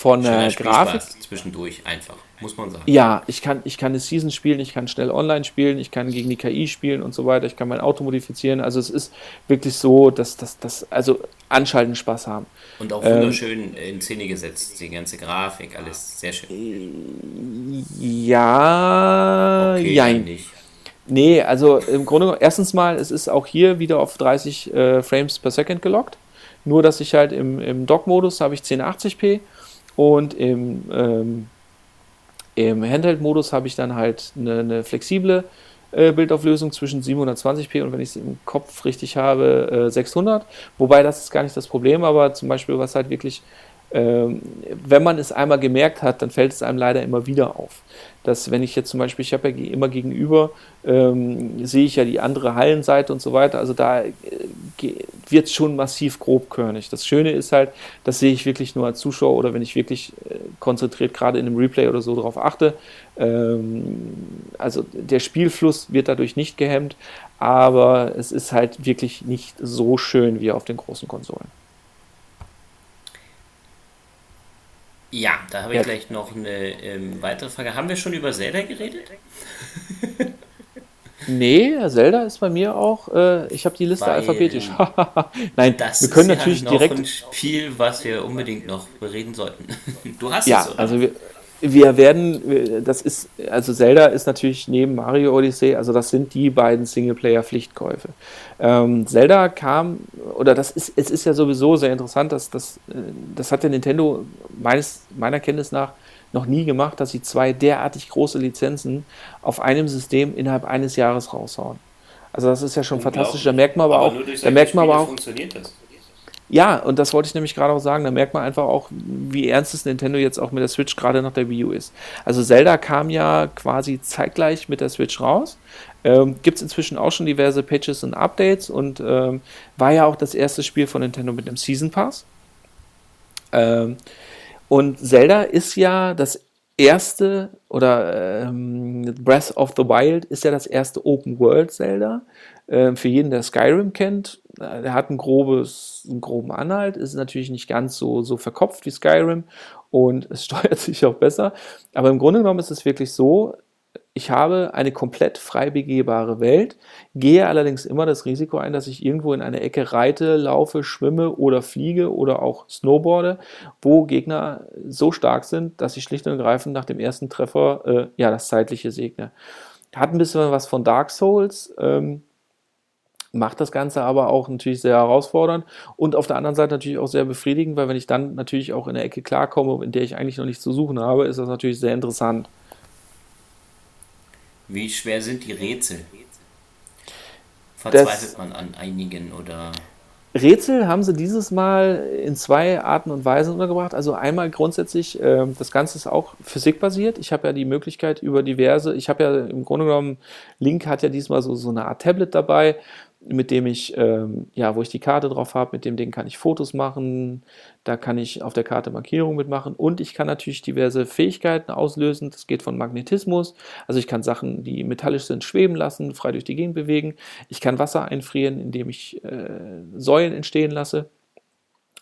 von der Grafik. Zwischendurch einfach, muss man sagen. Ja, ich kann, ich kann eine Season spielen, ich kann schnell online spielen, ich kann gegen die KI spielen und so weiter, ich kann mein Auto modifizieren. Also es ist wirklich so, dass das, also anschalten Spaß haben. Und auch wunderschön ähm, in Szene gesetzt, die ganze Grafik, alles sehr schön. Ja, okay, ja. Nicht. Nee, also im Grunde, erstens mal, es ist auch hier wieder auf 30 äh, Frames per Second gelockt. Nur, dass ich halt im, im Dock-Modus habe ich 1080p und im, ähm, im Handheld-Modus habe ich dann halt eine, eine flexible äh, Bildauflösung zwischen 720p und wenn ich es im Kopf richtig habe, äh, 600. Wobei das ist gar nicht das Problem, aber zum Beispiel, was halt wirklich ähm, wenn man es einmal gemerkt hat, dann fällt es einem leider immer wieder auf. Dass wenn ich jetzt zum Beispiel, ich habe ja immer gegenüber, ähm, sehe ich ja die andere Hallenseite und so weiter, also da äh, wird es schon massiv grobkörnig. Das Schöne ist halt, das sehe ich wirklich nur als Zuschauer oder wenn ich wirklich äh, konzentriert gerade in einem Replay oder so darauf achte. Ähm, also der Spielfluss wird dadurch nicht gehemmt, aber es ist halt wirklich nicht so schön wie auf den großen Konsolen. Ja, da habe ich ja. gleich noch eine ähm, weitere Frage. Haben wir schon über Zelda geredet? nee, Zelda ist bei mir auch. Äh, ich habe die Liste Weil, alphabetisch. Nein, das wir können natürlich ja direkt. ein Spiel, was wir unbedingt noch bereden sollten. Du hast ja, es, oder? also wir, wir werden, das ist, also Zelda ist natürlich neben Mario Odyssey, also das sind die beiden Singleplayer-Pflichtkäufe. Ähm, Zelda kam, oder das ist, es ist ja sowieso sehr interessant, dass das, äh, das hat der Nintendo meines, meiner Kenntnis nach noch nie gemacht, dass sie zwei derartig große Lizenzen auf einem System innerhalb eines Jahres raushauen. Also das ist ja schon fantastisch. Da merkt man aber, aber auch, da merkt man aber auch, funktioniert das. Ja, und das wollte ich nämlich gerade auch sagen. Da merkt man einfach auch, wie ernst es Nintendo jetzt auch mit der Switch gerade nach der Wii U ist. Also Zelda kam ja quasi zeitgleich mit der Switch raus. Ähm, Gibt es inzwischen auch schon diverse Patches und Updates und ähm, war ja auch das erste Spiel von Nintendo mit einem Season Pass. Ähm, und Zelda ist ja das erste, oder ähm, Breath of the Wild ist ja das erste Open World Zelda. Ähm, für jeden, der Skyrim kennt, äh, der hat ein grobes, einen groben Anhalt, ist natürlich nicht ganz so, so verkopft wie Skyrim und es steuert sich auch besser. Aber im Grunde genommen ist es wirklich so, ich habe eine komplett frei begehbare Welt, gehe allerdings immer das Risiko ein, dass ich irgendwo in eine Ecke reite, laufe, schwimme oder fliege oder auch snowboarde, wo Gegner so stark sind, dass ich schlicht und ergreifend nach dem ersten Treffer äh, ja das zeitliche segne. Hat ein bisschen was von Dark Souls. Ähm, macht das Ganze aber auch natürlich sehr herausfordernd und auf der anderen Seite natürlich auch sehr befriedigend, weil wenn ich dann natürlich auch in der Ecke klarkomme, in der ich eigentlich noch nichts zu suchen habe, ist das natürlich sehr interessant. Wie schwer sind die Rätsel? Verzweifelt das man an einigen oder? Rätsel haben sie dieses Mal in zwei Arten und Weisen untergebracht. Also einmal grundsätzlich, äh, das Ganze ist auch physikbasiert. Ich habe ja die Möglichkeit über diverse, ich habe ja im Grunde genommen, Link hat ja diesmal so, so eine Art Tablet dabei, mit dem ich, ähm, ja, wo ich die Karte drauf habe, mit dem Ding kann ich Fotos machen, da kann ich auf der Karte Markierungen mitmachen und ich kann natürlich diverse Fähigkeiten auslösen. Das geht von Magnetismus, also ich kann Sachen, die metallisch sind, schweben lassen, frei durch die Gegend bewegen. Ich kann Wasser einfrieren, indem ich äh, Säulen entstehen lasse.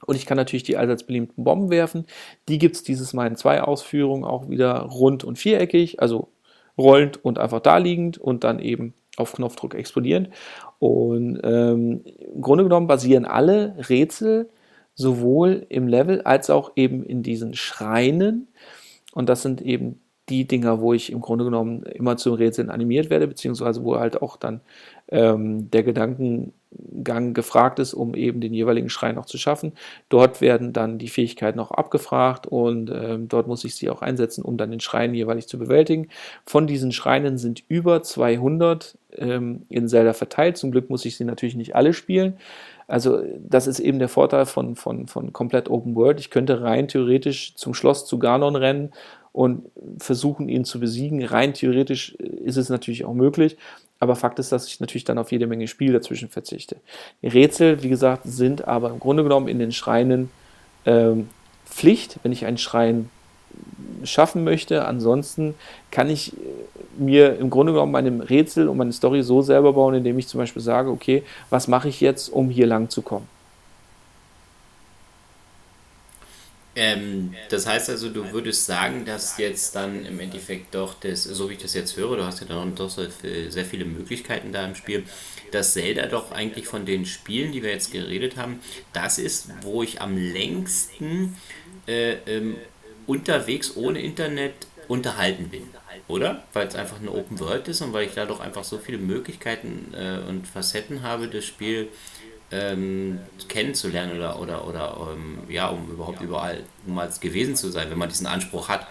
Und ich kann natürlich die allseits beliebten Bomben werfen. Die gibt es dieses Mal in zwei Ausführungen, auch wieder rund und viereckig, also rollend und einfach da liegend und dann eben auf Knopfdruck explodierend. Und ähm, im Grunde genommen basieren alle Rätsel sowohl im Level als auch eben in diesen Schreinen. Und das sind eben die Dinger, wo ich im Grunde genommen immer zum Rätseln animiert werde, beziehungsweise wo halt auch dann ähm, der Gedankengang gefragt ist, um eben den jeweiligen Schrein noch zu schaffen. Dort werden dann die Fähigkeiten auch abgefragt und ähm, dort muss ich sie auch einsetzen, um dann den Schrein jeweilig zu bewältigen. Von diesen Schreinen sind über 200 ähm, in Zelda verteilt. Zum Glück muss ich sie natürlich nicht alle spielen. Also das ist eben der Vorteil von, von, von komplett Open World. Ich könnte rein theoretisch zum Schloss zu Ganon rennen und versuchen, ihn zu besiegen. Rein theoretisch ist es natürlich auch möglich, aber Fakt ist, dass ich natürlich dann auf jede Menge Spiel dazwischen verzichte. Die Rätsel, wie gesagt, sind aber im Grunde genommen in den Schreinen ähm, Pflicht, wenn ich einen Schrein schaffen möchte. Ansonsten kann ich mir im Grunde genommen meine Rätsel und meine Story so selber bauen, indem ich zum Beispiel sage, okay, was mache ich jetzt, um hier lang zu kommen? Ähm, das heißt also, du würdest sagen, dass jetzt dann im Endeffekt doch das, so wie ich das jetzt höre, du hast ja dann doch sehr viele Möglichkeiten da im Spiel, dass Zelda doch eigentlich von den Spielen, die wir jetzt geredet haben, das ist, wo ich am längsten äh, ähm, unterwegs ohne Internet unterhalten bin. Oder? Weil es einfach eine Open World ist und weil ich da doch einfach so viele Möglichkeiten äh, und Facetten habe, das Spiel ähm, kennenzulernen oder, oder, oder ähm, ja, um überhaupt überall mal gewesen zu sein, wenn man diesen Anspruch hat.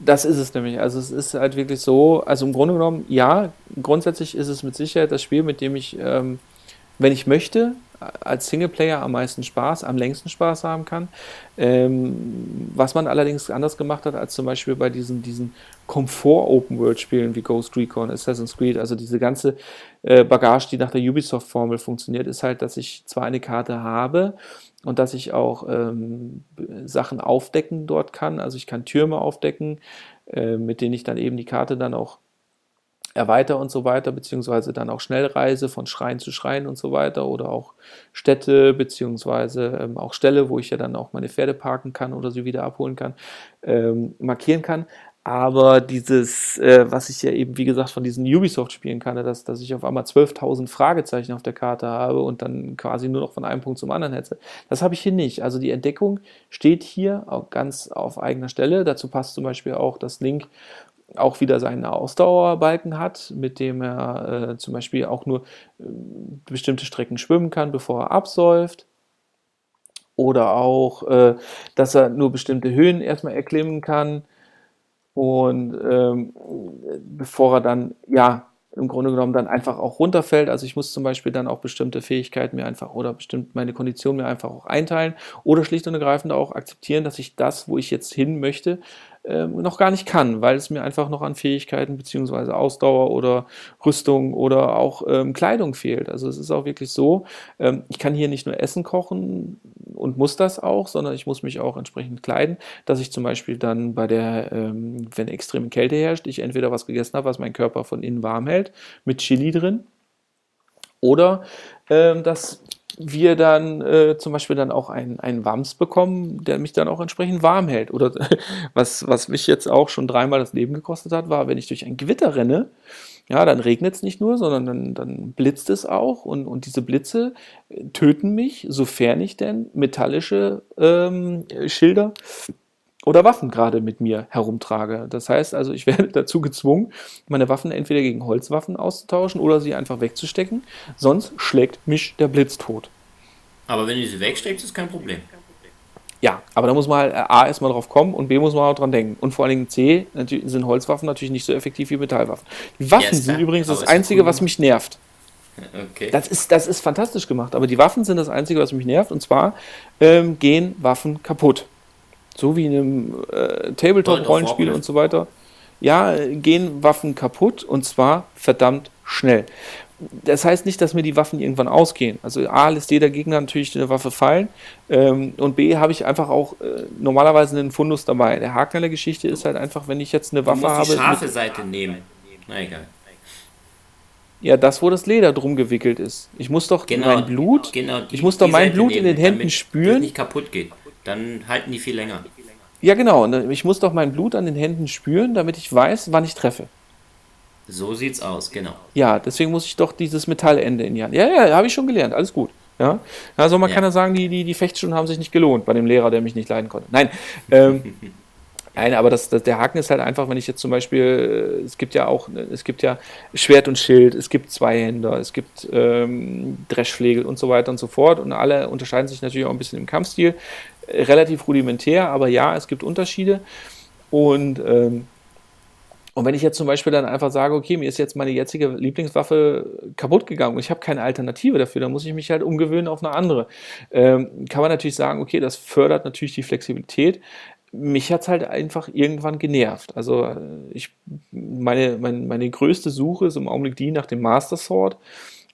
Das ist es nämlich. Also es ist halt wirklich so, also im Grunde genommen, ja, grundsätzlich ist es mit Sicherheit das Spiel, mit dem ich, ähm, wenn ich möchte, als Singleplayer am meisten Spaß, am längsten Spaß haben kann. Ähm, was man allerdings anders gemacht hat als zum Beispiel bei diesen, diesen Komfort-Open-World-Spielen wie Ghost Recon, Assassin's Creed, also diese ganze äh, Bagage, die nach der Ubisoft-Formel funktioniert, ist halt, dass ich zwar eine Karte habe und dass ich auch ähm, Sachen aufdecken dort kann. Also ich kann Türme aufdecken, äh, mit denen ich dann eben die Karte dann auch erweiter und so weiter, beziehungsweise dann auch Schnellreise von Schrein zu Schrein und so weiter oder auch Städte, beziehungsweise ähm, auch Ställe, wo ich ja dann auch meine Pferde parken kann oder sie wieder abholen kann, ähm, markieren kann. Aber dieses, äh, was ich ja eben, wie gesagt, von diesen Ubisoft-Spielen kann, dass, dass ich auf einmal 12.000 Fragezeichen auf der Karte habe und dann quasi nur noch von einem Punkt zum anderen hetze, das habe ich hier nicht. Also die Entdeckung steht hier auch ganz auf eigener Stelle. Dazu passt zum Beispiel auch, dass Link auch wieder seinen Ausdauerbalken hat, mit dem er äh, zum Beispiel auch nur äh, bestimmte Strecken schwimmen kann, bevor er absäuft. Oder auch, äh, dass er nur bestimmte Höhen erstmal erklimmen kann. Und ähm, bevor er dann, ja, im Grunde genommen dann einfach auch runterfällt. Also ich muss zum Beispiel dann auch bestimmte Fähigkeiten mir einfach oder bestimmt meine Kondition mir einfach auch einteilen oder schlicht und ergreifend auch akzeptieren, dass ich das, wo ich jetzt hin möchte, ähm, noch gar nicht kann, weil es mir einfach noch an Fähigkeiten beziehungsweise Ausdauer oder Rüstung oder auch ähm, Kleidung fehlt. Also es ist auch wirklich so, ähm, ich kann hier nicht nur Essen kochen und muss das auch, sondern ich muss mich auch entsprechend kleiden, dass ich zum Beispiel dann bei der, ähm, wenn extreme Kälte herrscht, ich entweder was gegessen habe, was meinen Körper von innen warm hält, mit Chili drin, oder ähm, dass wir dann äh, zum Beispiel dann auch einen, einen Wams bekommen, der mich dann auch entsprechend warm hält. Oder was, was mich jetzt auch schon dreimal das Leben gekostet hat, war, wenn ich durch ein Gewitter renne, ja, dann regnet es nicht nur, sondern dann, dann blitzt es auch und, und diese Blitze äh, töten mich, sofern ich denn metallische ähm, Schilder oder Waffen gerade mit mir herumtrage. Das heißt also, ich werde dazu gezwungen, meine Waffen entweder gegen Holzwaffen auszutauschen oder sie einfach wegzustecken, sonst schlägt mich der Blitz tot. Aber wenn du sie wegsteckst, ist kein Problem. Ja, aber da muss man halt äh, A erstmal drauf kommen und B muss man auch dran denken. Und vor allen Dingen C sind Holzwaffen natürlich nicht so effektiv wie Metallwaffen. Die Waffen ja, sind übrigens das Einzige, was mich nervt. Okay. Das, ist, das ist fantastisch gemacht, aber die Waffen sind das Einzige, was mich nervt. Und zwar ähm, gehen Waffen kaputt so wie in einem äh, Tabletop-Rollenspiel und so weiter, ja, gehen Waffen kaputt und zwar verdammt schnell. Das heißt nicht, dass mir die Waffen irgendwann ausgehen. Also A lässt jeder Gegner natürlich eine Waffe fallen ähm, und B habe ich einfach auch äh, normalerweise einen Fundus dabei. Der Haken an der Geschichte ist halt einfach, wenn ich jetzt eine Waffe habe. Die scharfe Seite nehmen. Na egal. Ja, das, wo das Leder drum gewickelt ist. Ich muss doch genau, mein Blut, genau die, ich muss doch mein Blut nehmen, in den Händen spüren. nicht kaputt geht. Dann halten die viel länger. Ja, genau. Ich muss doch mein Blut an den Händen spüren, damit ich weiß, wann ich treffe. So sieht's aus, genau. Ja, deswegen muss ich doch dieses Metallende in die Hand. Ja, ja, habe ich schon gelernt. Alles gut. Ja, also man ja. kann ja sagen, die, die, die Fechtstunden haben sich nicht gelohnt bei dem Lehrer, der mich nicht leiden konnte. Nein, ähm, nein, aber das, das, der Haken ist halt einfach, wenn ich jetzt zum Beispiel, äh, es gibt ja auch, es gibt ja Schwert und Schild, es gibt Zweihänder, es gibt ähm, Dreschflegel und so weiter und so fort und alle unterscheiden sich natürlich auch ein bisschen im Kampfstil relativ rudimentär, aber ja, es gibt Unterschiede. Und, ähm, und wenn ich jetzt zum Beispiel dann einfach sage, okay, mir ist jetzt meine jetzige Lieblingswaffe kaputt gegangen und ich habe keine Alternative dafür, dann muss ich mich halt umgewöhnen auf eine andere. Ähm, kann man natürlich sagen, okay, das fördert natürlich die Flexibilität. Mich hat es halt einfach irgendwann genervt. Also äh, ich, meine, meine, meine größte Suche ist im Augenblick die nach dem Master Sword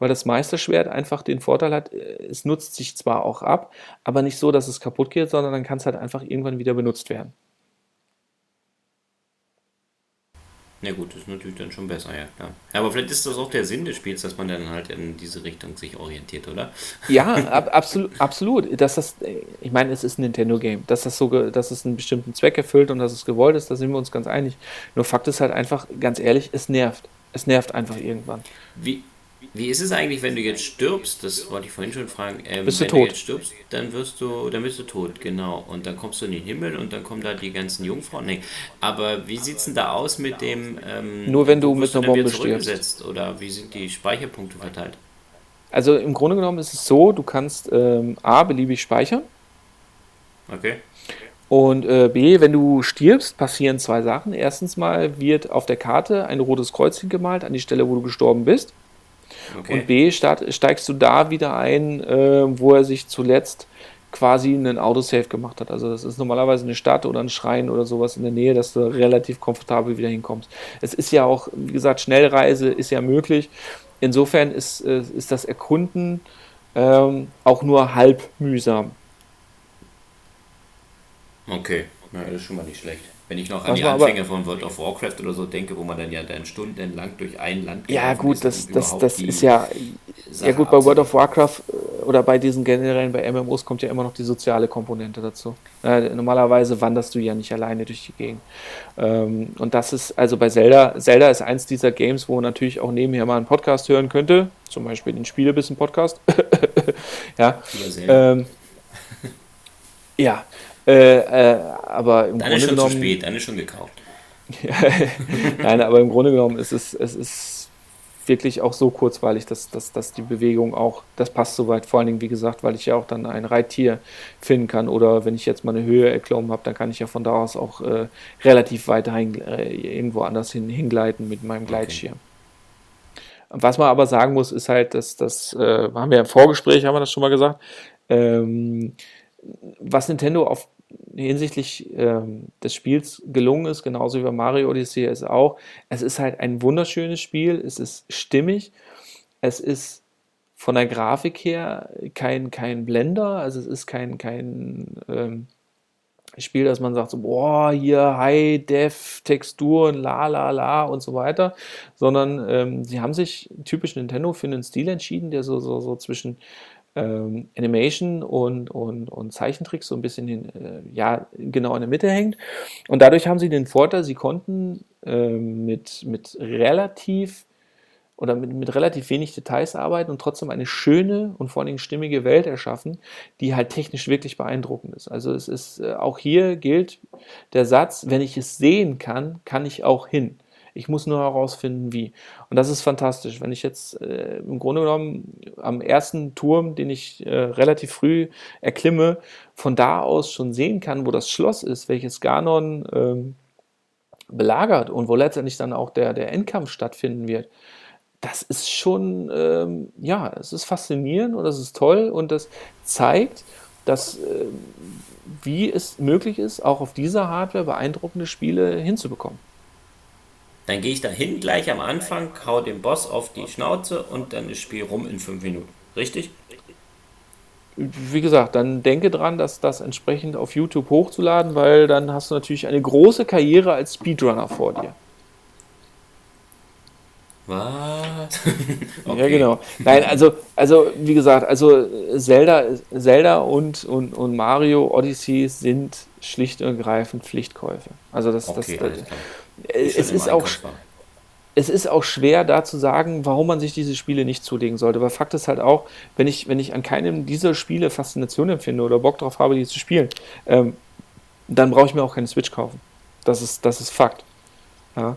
weil das Meisterschwert einfach den Vorteil hat, äh, es nutzt sich zwar auch ab, aber nicht so, dass es kaputt geht, sondern dann kann es halt einfach irgendwann wieder benutzt werden. Na gut, das ist natürlich dann schon besser, ja klar. Aber vielleicht ist das auch der Sinn des Spiels, dass man dann halt in diese Richtung sich orientiert, oder? Ja, ab, absolut, absolut. Dass das, ich meine, es ist ein Nintendo-Game. Dass das so, dass es einen bestimmten Zweck erfüllt und dass es gewollt ist, da sind wir uns ganz einig. Nur Fakt ist halt einfach, ganz ehrlich, es nervt. Es nervt einfach irgendwann. Wie, wie ist es eigentlich, wenn du jetzt stirbst? Das wollte ich vorhin schon fragen. Ähm, bist du wenn tot? du jetzt stirbst, dann wirst du, dann bist du tot, genau. Und dann kommst du in den Himmel und dann kommen da die ganzen Jungfrauen. Nee. Aber wie sieht es denn da aus mit dem? Ähm, Nur wenn du mit einer Bombe stirbst. Oder wie sind die Speicherpunkte verteilt? Also im Grunde genommen ist es so, du kannst ähm, A beliebig speichern. Okay. Und äh, B, wenn du stirbst, passieren zwei Sachen. Erstens mal wird auf der Karte ein rotes Kreuzchen gemalt an die Stelle, wo du gestorben bist. Okay. Und B, steigst du da wieder ein, äh, wo er sich zuletzt quasi einen Autosave gemacht hat. Also das ist normalerweise eine Stadt oder ein Schrein oder sowas in der Nähe, dass du relativ komfortabel wieder hinkommst. Es ist ja auch, wie gesagt, Schnellreise ist ja möglich. Insofern ist, äh, ist das Erkunden ähm, auch nur halb mühsam. Okay, ja, das ist schon mal nicht schlecht. Wenn ich noch an die Anfänge von World of Warcraft oder so denke, wo man dann ja dann stundenlang durch ein Land Ja, gut, das, das, das ist ja. Sache ja, gut, bei World of Warcraft äh, oder bei diesen generellen, bei MMOs kommt ja immer noch die soziale Komponente dazu. Äh, normalerweise wanderst du ja nicht alleine durch die Gegend. Ähm, und das ist, also bei Zelda, Zelda ist eins dieser Games, wo man natürlich auch nebenher mal einen Podcast hören könnte. Zum Beispiel den Spielebissen-Podcast. ja. Ähm, ja. Äh, äh, aber im dann Grunde ist schon genommen. Zu spät, dann ist schon gekauft. Nein, aber im Grunde genommen ist es, es ist wirklich auch so kurzweilig, dass, dass, dass die Bewegung auch, das passt soweit, vor allen Dingen, wie gesagt, weil ich ja auch dann ein Reittier finden kann oder wenn ich jetzt mal eine Höhe erklommen habe, dann kann ich ja von da aus auch äh, relativ weit hin, äh, irgendwo anders hin, hingleiten mit meinem Gleitschirm. Okay. Was man aber sagen muss, ist halt, dass das, äh, haben wir im Vorgespräch, haben wir das schon mal gesagt, ähm, was Nintendo auf hinsichtlich ähm, des Spiels gelungen ist, genauso wie bei Mario Odyssey ist auch, es ist halt ein wunderschönes Spiel, es ist stimmig, es ist von der Grafik her kein, kein Blender, also es ist kein, kein ähm, Spiel, dass man sagt, so, boah, hier High-Def-Texturen, la la la und so weiter, sondern ähm, sie haben sich typisch Nintendo für einen Stil entschieden, der so, so, so zwischen ähm, Animation und, und, und Zeichentricks so ein bisschen in, äh, ja, genau in der Mitte hängt. Und dadurch haben sie den Vorteil, sie konnten äh, mit, mit relativ oder mit, mit relativ wenig Details arbeiten und trotzdem eine schöne und vor allem stimmige Welt erschaffen, die halt technisch wirklich beeindruckend ist. Also es ist äh, auch hier gilt der Satz, wenn ich es sehen kann, kann ich auch hin. Ich muss nur herausfinden, wie. Und das ist fantastisch. Wenn ich jetzt äh, im Grunde genommen am ersten Turm, den ich äh, relativ früh erklimme, von da aus schon sehen kann, wo das Schloss ist, welches Ganon ähm, belagert und wo letztendlich dann auch der, der Endkampf stattfinden wird, das ist schon, ähm, ja, es ist faszinierend und das ist toll und das zeigt, dass, äh, wie es möglich ist, auch auf dieser Hardware beeindruckende Spiele hinzubekommen. Dann gehe ich dahin gleich am Anfang, hau den Boss auf die Schnauze und dann ist das Spiel rum in fünf Minuten. Richtig? Wie gesagt, dann denke dran, dass das entsprechend auf YouTube hochzuladen, weil dann hast du natürlich eine große Karriere als Speedrunner vor dir. Was? okay. Ja, genau. Nein, also, also wie gesagt, also Zelda, Zelda und, und, und Mario Odyssey sind schlicht und ergreifend Pflichtkäufe. Also das, okay, das, das es ist auch es ist auch schwer da zu sagen, warum man sich diese Spiele nicht zulegen sollte. Aber Fakt ist halt auch, wenn ich, wenn ich an keinem dieser Spiele Faszination empfinde oder Bock drauf habe, die zu spielen, ähm, dann brauche ich mir auch keine Switch kaufen. Das ist, das ist Fakt. Ja.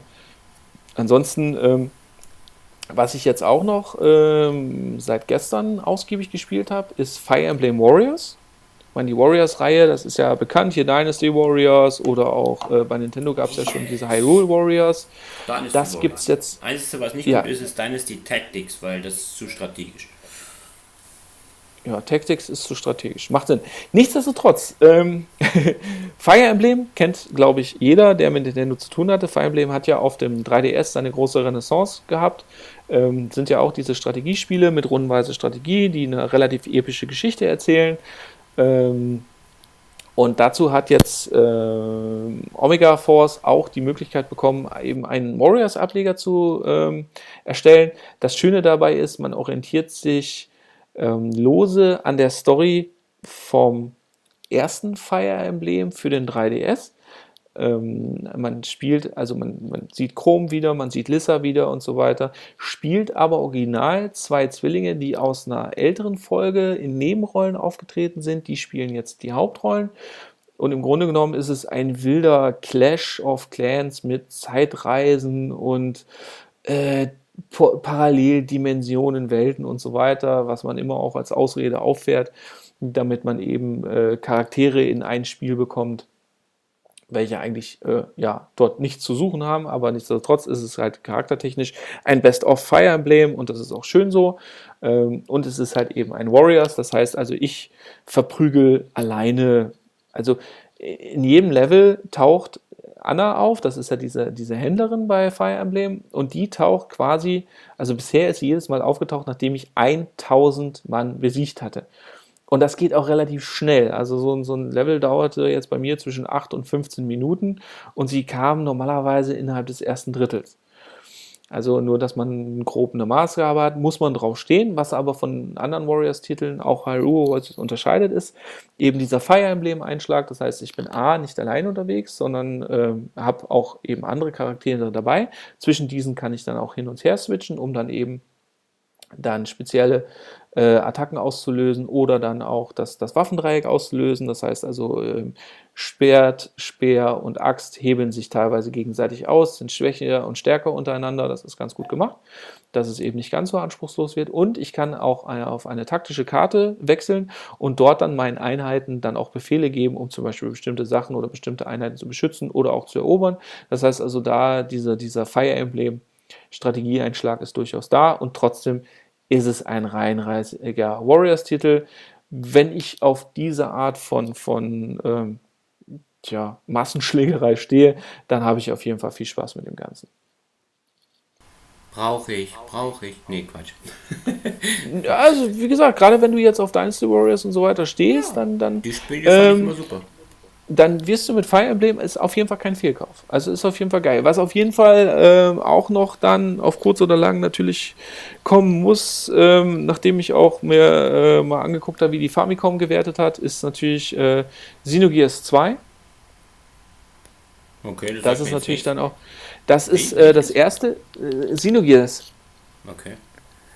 Ansonsten, ähm, was ich jetzt auch noch ähm, seit gestern ausgiebig gespielt habe, ist Fire Emblem Warriors. Ich meine, die Warriors-Reihe, das ist ja bekannt, hier Dynasty Warriors oder auch äh, bei Nintendo gab es ja schon diese Hyrule Warriors. Dynasty das gibt es jetzt. Einzige, was nicht ja. gut ist, ist Dynasty Tactics, weil das ist zu strategisch. Ja, Tactics ist zu strategisch. Macht Sinn. Nichtsdestotrotz, ähm, Fire Emblem kennt, glaube ich, jeder, der mit Nintendo zu tun hatte. Fire Emblem hat ja auf dem 3DS seine große Renaissance gehabt. Ähm, sind ja auch diese Strategiespiele mit rundenweise Strategie, die eine relativ epische Geschichte erzählen. Ähm, und dazu hat jetzt äh, Omega Force auch die Möglichkeit bekommen, eben einen Warriors-Ableger zu ähm, erstellen. Das Schöne dabei ist, man orientiert sich ähm, lose an der Story vom ersten Fire Emblem für den 3DS. Ähm, man spielt, also man, man sieht Chrom wieder, man sieht Lissa wieder und so weiter, spielt aber original zwei Zwillinge, die aus einer älteren Folge in Nebenrollen aufgetreten sind, die spielen jetzt die Hauptrollen. Und im Grunde genommen ist es ein wilder Clash of Clans mit Zeitreisen und äh, Paralleldimensionen, Welten und so weiter, was man immer auch als Ausrede auffährt, damit man eben äh, Charaktere in ein Spiel bekommt, welche eigentlich äh, ja dort nichts zu suchen haben, aber nichtsdestotrotz ist es halt charaktertechnisch ein Best of Fire Emblem und das ist auch schön so. Ähm, und es ist halt eben ein Warriors, das heißt also, ich verprügel alleine, also in jedem Level taucht Anna auf, das ist ja diese, diese Händlerin bei Fire Emblem und die taucht quasi, also bisher ist sie jedes Mal aufgetaucht, nachdem ich 1000 Mann besiegt hatte. Und das geht auch relativ schnell. Also so, so ein Level dauerte jetzt bei mir zwischen 8 und 15 Minuten und sie kam normalerweise innerhalb des ersten Drittels. Also nur, dass man grob eine Maßgabe hat, muss man drauf stehen. Was aber von anderen Warriors-Titeln, auch Hyrule unterscheidet, ist eben dieser Fire Emblem-Einschlag. Das heißt, ich bin A, nicht allein unterwegs, sondern äh, habe auch eben andere Charaktere dabei. Zwischen diesen kann ich dann auch hin und her switchen, um dann eben dann spezielle äh, Attacken auszulösen oder dann auch das, das Waffendreieck auszulösen. Das heißt also, äh, Schwert, Speer und Axt hebeln sich teilweise gegenseitig aus, sind schwächer und stärker untereinander. Das ist ganz gut gemacht, dass es eben nicht ganz so anspruchslos wird. Und ich kann auch eine, auf eine taktische Karte wechseln und dort dann meinen Einheiten dann auch Befehle geben, um zum Beispiel bestimmte Sachen oder bestimmte Einheiten zu beschützen oder auch zu erobern. Das heißt also, da dieser, dieser Fire Emblem Strategieeinschlag ist durchaus da und trotzdem ist es ein reinreisiger Warriors-Titel. Wenn ich auf diese Art von, von ähm, tja, Massenschlägerei stehe, dann habe ich auf jeden Fall viel Spaß mit dem Ganzen. Brauche ich, brauche ich. Nee, Quatsch. also, wie gesagt, gerade wenn du jetzt auf Dynasty Warriors und so weiter stehst, ja, dann. dann die Spiele ähm, fand ich immer super dann wirst du mit Fire Emblem ist auf jeden Fall kein Fehlkauf. Also ist auf jeden Fall geil. Was auf jeden Fall äh, auch noch dann auf kurz oder lang natürlich kommen muss, ähm, nachdem ich auch mir äh, mal angeguckt habe, wie die Famicom gewertet hat, ist natürlich äh, Xenogears 2. Okay, das, das ist natürlich nicht. dann auch. Das ist äh, das erste äh, Xenogears. Okay.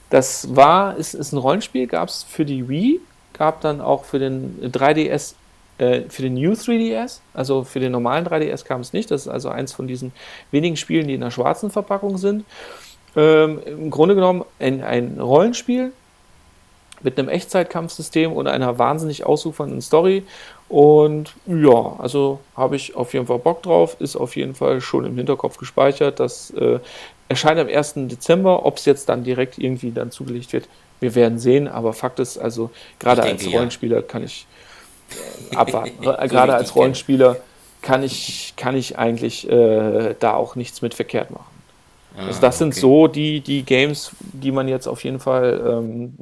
Das war, ist, ist ein Rollenspiel, gab es für die Wii, gab dann auch für den 3DS äh, für den New 3DS, also für den normalen 3DS kam es nicht. Das ist also eins von diesen wenigen Spielen, die in der schwarzen Verpackung sind. Ähm, Im Grunde genommen ein, ein Rollenspiel mit einem Echtzeitkampfsystem und einer wahnsinnig ausufernden Story. Und ja, also habe ich auf jeden Fall Bock drauf, ist auf jeden Fall schon im Hinterkopf gespeichert. Das äh, erscheint am 1. Dezember. Ob es jetzt dann direkt irgendwie dann zugelegt wird, wir werden sehen. Aber Fakt ist, also gerade als Rollenspieler ja. kann ich abwarten. Gerade als Rollenspieler kann ich, kann ich eigentlich äh, da auch nichts mit verkehrt machen. Ah, also das sind so die, die Games, die man jetzt auf jeden Fall, ähm,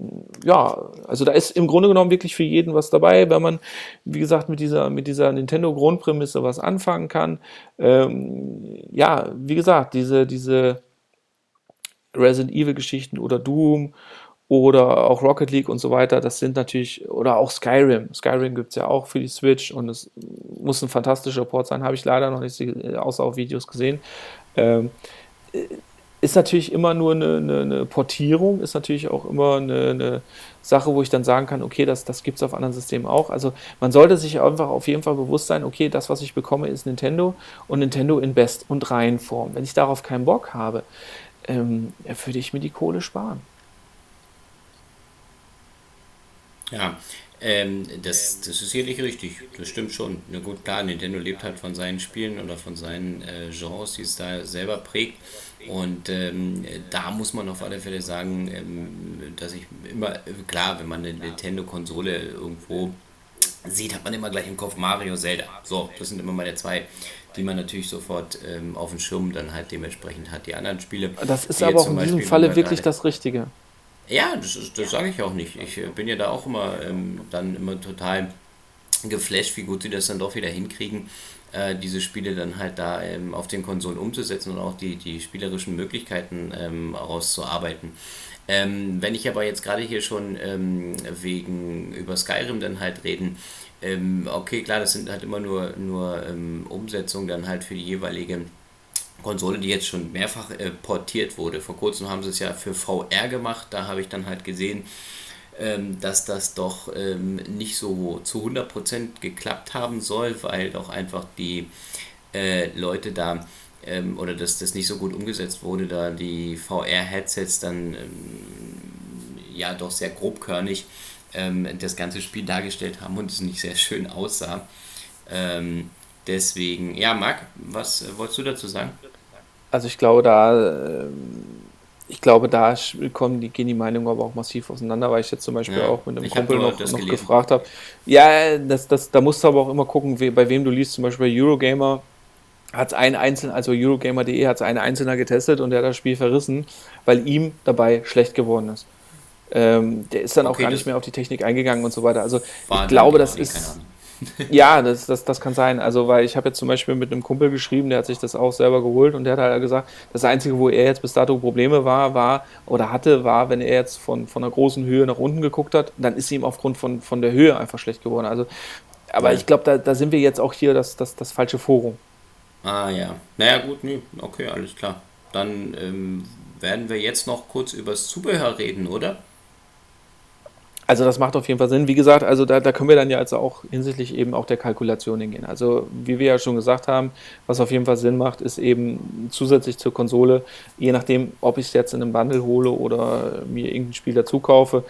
ja, also da ist im Grunde genommen wirklich für jeden was dabei, wenn man, wie gesagt, mit dieser, mit dieser Nintendo-Grundprämisse was anfangen kann. Ähm, ja, wie gesagt, diese, diese Resident Evil-Geschichten oder Doom oder auch Rocket League und so weiter, das sind natürlich, oder auch Skyrim. Skyrim gibt es ja auch für die Switch und es muss ein fantastischer Port sein, habe ich leider noch nicht außer auf Videos gesehen. Ähm, ist natürlich immer nur eine, eine, eine, Portierung, ist natürlich auch immer eine, eine, Sache, wo ich dann sagen kann, okay, das, das gibt es auf anderen Systemen auch. Also man sollte sich einfach auf jeden Fall bewusst sein, okay, das, was ich bekomme, ist Nintendo und Nintendo in Best- und Reihenform. Wenn ich darauf keinen Bock habe, ähm, würde ich mir die Kohle sparen. Ja, ähm, das, das ist sicherlich richtig. Das stimmt schon. Na gut, klar, Nintendo lebt halt von seinen Spielen oder von seinen äh, Genres, die es da selber prägt. Und ähm, da muss man auf alle Fälle sagen, ähm, dass ich immer, klar, wenn man eine Nintendo-Konsole irgendwo sieht, hat man immer gleich im Kopf Mario, Zelda. So, das sind immer meine zwei, die man natürlich sofort ähm, auf dem Schirm dann halt dementsprechend hat. Die anderen Spiele. Das ist aber auch in diesem Falle wirklich das Richtige. Ja, das, das sage ich auch nicht. Ich äh, bin ja da auch immer ähm, dann immer total geflasht, wie gut sie das dann doch wieder hinkriegen. äh, diese Spiele dann halt da ähm, auf den Konsolen umzusetzen und auch die, die spielerischen Möglichkeiten ähm, rauszuarbeiten. Ähm, wenn ich aber jetzt gerade hier schon ähm, wegen über Skyrim dann halt reden, ähm, okay, klar, das sind halt immer nur, nur ähm, Umsetzungen dann halt für die jeweilige Konsole, die jetzt schon mehrfach äh, portiert wurde. Vor kurzem haben sie es ja für VR gemacht, da habe ich dann halt gesehen, ähm, dass das doch ähm, nicht so zu 100% geklappt haben soll, weil doch einfach die äh, Leute da ähm, oder dass das nicht so gut umgesetzt wurde, da die VR-Headsets dann ähm, ja doch sehr grobkörnig ähm, das ganze Spiel dargestellt haben und es nicht sehr schön aussah. Ähm, deswegen, ja, Marc, was äh, wolltest du dazu sagen? Also ich glaube, da, ähm, ich glaube, da kommen die, gehen die Meinungen aber auch massiv auseinander, weil ich jetzt zum Beispiel ja, auch mit einem Kumpel noch, noch gefragt habe. Ja, das, das, da musst du aber auch immer gucken, wie, bei wem du liest. Zum Beispiel bei Eurogamer hat es ein einzelner, also Eurogamer.de hat es ein einzelner getestet und der hat das Spiel verrissen, weil ihm dabei schlecht geworden ist. Ähm, der ist dann okay, auch gar nicht mehr auf die Technik eingegangen und so weiter. Also ich glaube, das ist ja, das, das, das kann sein. Also, weil ich habe jetzt zum Beispiel mit einem Kumpel geschrieben, der hat sich das auch selber geholt und der hat halt gesagt, das Einzige, wo er jetzt bis dato Probleme war, war oder hatte, war, wenn er jetzt von, von einer großen Höhe nach unten geguckt hat, dann ist ihm aufgrund von, von der Höhe einfach schlecht geworden. Also, aber ja. ich glaube, da, da sind wir jetzt auch hier das, das, das falsche Forum. Ah ja. Naja gut, nee, okay, alles klar. Dann ähm, werden wir jetzt noch kurz über das Zubehör reden, oder? Also das macht auf jeden Fall Sinn. Wie gesagt, also da, da können wir dann ja also auch hinsichtlich eben auch der Kalkulation hingehen. Also wie wir ja schon gesagt haben, was auf jeden Fall Sinn macht, ist eben zusätzlich zur Konsole, je nachdem, ob ich es jetzt in einem Bundle hole oder mir irgendein Spiel dazu kaufe.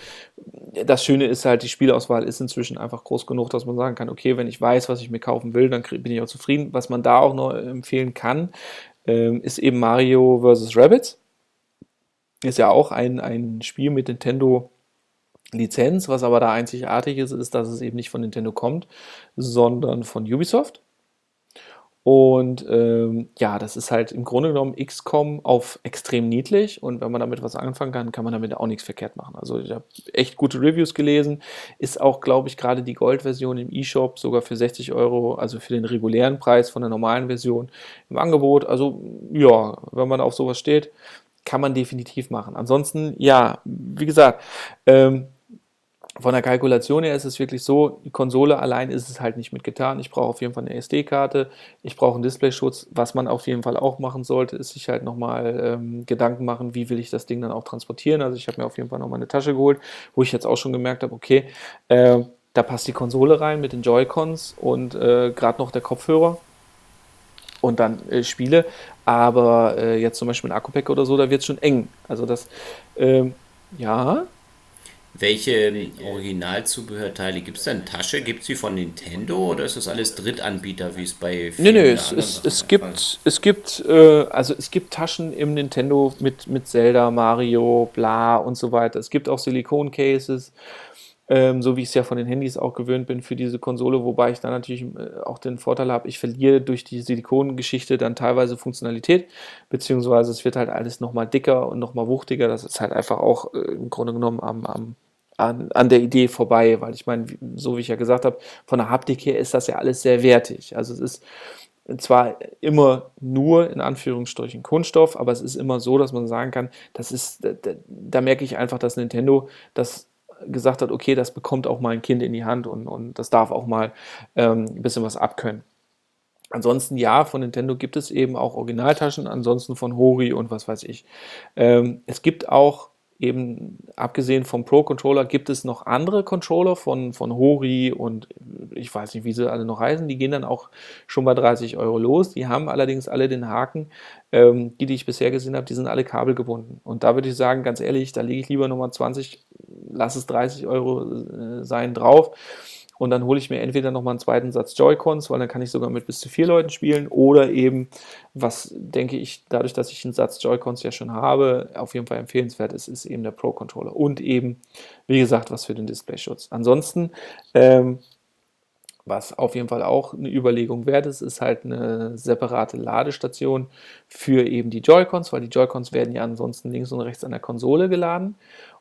Das Schöne ist halt, die Spielauswahl ist inzwischen einfach groß genug, dass man sagen kann, okay, wenn ich weiß, was ich mir kaufen will, dann bin ich auch zufrieden. Was man da auch noch empfehlen kann, ähm, ist eben Mario vs. Rabbits. Ist ja auch ein, ein Spiel mit Nintendo Lizenz. Was aber da einzigartig ist, ist, dass es eben nicht von Nintendo kommt, sondern von Ubisoft. Und ähm, ja, das ist halt im Grunde genommen XCOM auf extrem niedlich. Und wenn man damit was anfangen kann, kann man damit auch nichts verkehrt machen. Also ich habe echt gute Reviews gelesen. Ist auch, glaube ich, gerade die Gold-Version im eShop sogar für 60 Euro, also für den regulären Preis von der normalen Version im Angebot. Also ja, wenn man auf sowas steht, kann man definitiv machen. Ansonsten, ja, wie gesagt, ähm, von der Kalkulation her ist es wirklich so, die Konsole allein ist es halt nicht mitgetan. Ich brauche auf jeden Fall eine SD-Karte, ich brauche einen Displayschutz. Was man auf jeden Fall auch machen sollte, ist sich halt nochmal ähm, Gedanken machen, wie will ich das Ding dann auch transportieren. Also ich habe mir auf jeden Fall nochmal eine Tasche geholt, wo ich jetzt auch schon gemerkt habe, okay, äh, da passt die Konsole rein mit den Joy-Cons und äh, gerade noch der Kopfhörer und dann äh, Spiele. Aber äh, jetzt zum Beispiel ein Akku-Pack oder so, da wird es schon eng. Also das, ähm, ja, welche Originalzubehörteile gibt es denn? Tasche? Gibt es die von Nintendo oder ist das alles Drittanbieter, wie es bei vielen Nee, nee, es, es, es gibt, es gibt, äh, also es gibt Taschen im Nintendo mit, mit Zelda, Mario, bla und so weiter. Es gibt auch Silikon-Cases, ähm, so wie ich es ja von den Handys auch gewöhnt bin für diese Konsole, wobei ich dann natürlich äh, auch den Vorteil habe, ich verliere durch die Silikongeschichte dann teilweise Funktionalität, beziehungsweise es wird halt alles nochmal dicker und nochmal wuchtiger. Das ist halt einfach auch äh, im Grunde genommen am, am an, an der Idee vorbei, weil ich meine, so wie ich ja gesagt habe, von der Haptik her ist das ja alles sehr wertig. Also es ist zwar immer nur in Anführungsstrichen Kunststoff, aber es ist immer so, dass man sagen kann, das ist, da, da merke ich einfach, dass Nintendo das gesagt hat, okay, das bekommt auch mal ein Kind in die Hand und, und das darf auch mal ähm, ein bisschen was abkönnen. Ansonsten ja, von Nintendo gibt es eben auch Originaltaschen, ansonsten von Hori und was weiß ich. Ähm, es gibt auch eben abgesehen vom Pro-Controller gibt es noch andere Controller von, von Hori und ich weiß nicht, wie sie alle noch heißen. Die gehen dann auch schon bei 30 Euro los. Die haben allerdings alle den Haken, ähm, die, die ich bisher gesehen habe, die sind alle kabelgebunden. Und da würde ich sagen, ganz ehrlich, da lege ich lieber nochmal 20, lass es 30 Euro äh, sein drauf und dann hole ich mir entweder nochmal einen zweiten Satz Joy-Cons, weil dann kann ich sogar mit bis zu vier Leuten spielen. Oder eben, was denke ich, dadurch, dass ich einen Satz Joy-Cons ja schon habe, auf jeden Fall empfehlenswert ist, ist eben der Pro-Controller. Und eben, wie gesagt, was für den Displayschutz. Ansonsten, ähm, was auf jeden Fall auch eine Überlegung wert ist, ist halt eine separate Ladestation für eben die Joy-Cons, weil die Joy-Cons werden ja ansonsten links und rechts an der Konsole geladen.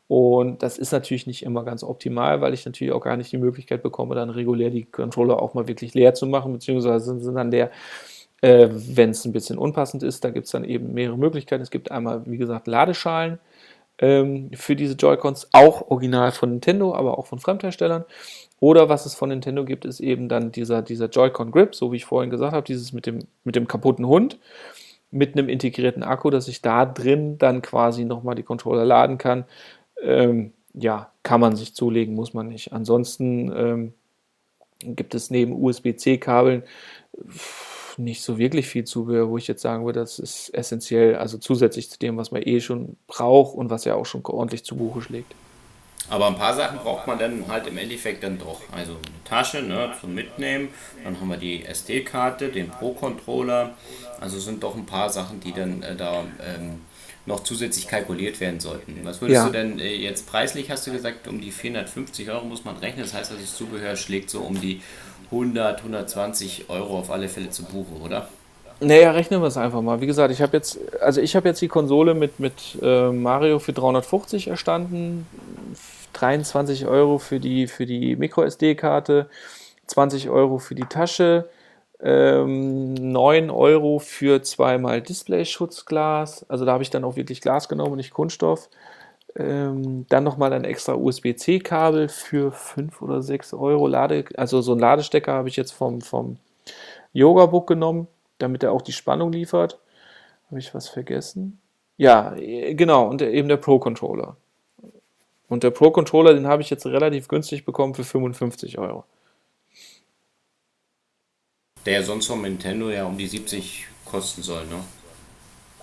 Und das ist natürlich nicht immer ganz optimal, weil ich natürlich auch gar nicht die Möglichkeit bekomme, dann regulär die Controller auch mal wirklich leer zu machen, beziehungsweise sind dann der, äh, wenn es ein bisschen unpassend ist, da gibt es dann eben mehrere Möglichkeiten. Es gibt einmal, wie gesagt, Ladeschalen ähm, für diese Joy-Cons, auch original von Nintendo, aber auch von Fremdherstellern. Oder was es von Nintendo gibt, ist eben dann dieser, dieser Joy-Con Grip, so wie ich vorhin gesagt habe, dieses mit dem, mit dem kaputten Hund, mit einem integrierten Akku, dass ich da drin dann quasi nochmal die Controller laden kann. Ähm, ja, kann man sich zulegen, muss man nicht. Ansonsten ähm, gibt es neben USB-C-Kabeln nicht so wirklich viel Zubehör, wo ich jetzt sagen würde, das ist essentiell, also zusätzlich zu dem, was man eh schon braucht und was ja auch schon ordentlich zu Buche schlägt. Aber ein paar Sachen braucht man dann halt im Endeffekt dann doch. Also eine Tasche ne, zum Mitnehmen, dann haben wir die SD-Karte, den Pro-Controller. Also sind doch ein paar Sachen, die dann äh, da ähm, noch zusätzlich kalkuliert werden sollten. Was würdest ja. du denn äh, jetzt preislich, hast du gesagt, um die 450 Euro muss man rechnen. Das heißt, also das Zubehör schlägt so um die 100, 120 Euro auf alle Fälle zu Buche, oder? Naja, rechnen wir es einfach mal. Wie gesagt, ich habe jetzt, also ich habe jetzt die Konsole mit, mit äh, Mario für 350 erstanden, 23 Euro für die, für die Micro-SD-Karte, 20 Euro für die Tasche, ähm, 9 Euro für zweimal Display-Schutzglas. Also da habe ich dann auch wirklich Glas genommen und nicht Kunststoff. Ähm, dann nochmal ein extra USB-C-Kabel für 5 oder 6 Euro. Lade, also so ein Ladestecker habe ich jetzt vom, vom Yoga-Book genommen, damit er auch die Spannung liefert. Habe ich was vergessen? Ja, äh, genau, und eben der Pro-Controller. Und der Pro-Controller, den habe ich jetzt relativ günstig bekommen für 55 Euro. Der sonst vom Nintendo ja um die 70 kosten soll, ne?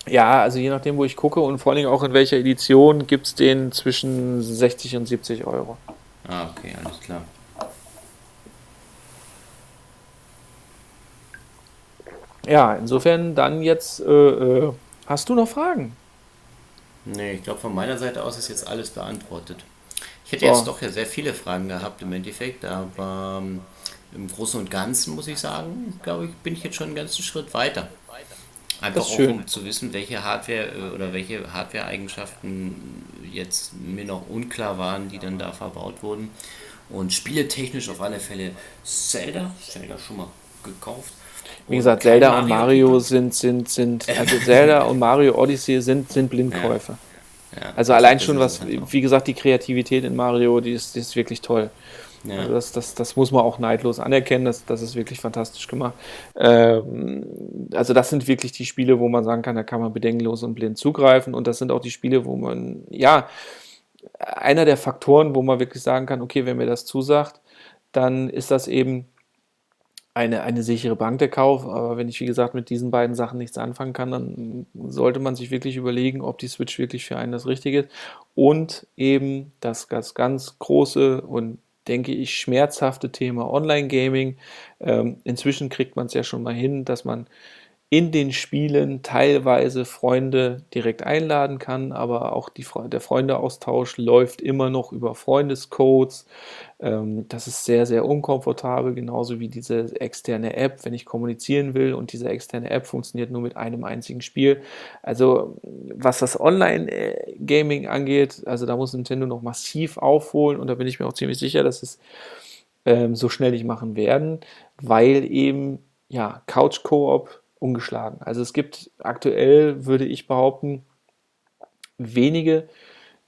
Ja, also je nachdem, wo ich gucke und vor allem auch in welcher Edition gibt es den zwischen 60 und 70 Euro. Ah, okay, alles klar. Ja, insofern dann jetzt, äh, äh, hast du noch Fragen? Nee, ich glaube, von meiner Seite aus ist jetzt alles beantwortet. Ich hätte jetzt oh. doch ja sehr viele Fragen gehabt im Endeffekt, aber ähm, im Großen und Ganzen muss ich sagen, glaube ich, bin ich jetzt schon einen ganzen Schritt weiter. Einfach auch, um zu wissen, welche Hardware äh, oder welche Hardware-Eigenschaften jetzt mir noch unklar waren, die dann da verbaut wurden. Und spieletechnisch auf alle Fälle Zelda, Zelda schon mal gekauft. Wie gesagt, Zelda Mario und Mario sind, sind, sind, also Zelda und Mario Odyssey sind, sind Blindkäufe. Ja. Ja, also allein schon was, halt wie gesagt, die Kreativität in Mario, die ist, die ist wirklich toll. Ja. Also das, das, das muss man auch neidlos anerkennen, das, das ist wirklich fantastisch gemacht. Ähm, also das sind wirklich die Spiele, wo man sagen kann, da kann man bedenkenlos und blind zugreifen und das sind auch die Spiele, wo man, ja, einer der Faktoren, wo man wirklich sagen kann, okay, wenn mir das zusagt, dann ist das eben eine, eine sichere Bank der Kauf. Aber wenn ich, wie gesagt, mit diesen beiden Sachen nichts anfangen kann, dann sollte man sich wirklich überlegen, ob die Switch wirklich für einen das Richtige ist. Und eben das, das ganz große und denke ich, schmerzhafte Thema Online-Gaming. Ähm, inzwischen kriegt man es ja schon mal hin, dass man in den Spielen teilweise Freunde direkt einladen kann, aber auch die, der Freundeaustausch läuft immer noch über Freundescodes. Ähm, das ist sehr, sehr unkomfortabel, genauso wie diese externe App, wenn ich kommunizieren will und diese externe App funktioniert nur mit einem einzigen Spiel. Also was das Online-Gaming angeht, also da muss Nintendo noch massiv aufholen und da bin ich mir auch ziemlich sicher, dass es ähm, so schnell nicht machen werden, weil eben ja Couch-Koop ungeschlagen. Also es gibt aktuell, würde ich behaupten, wenige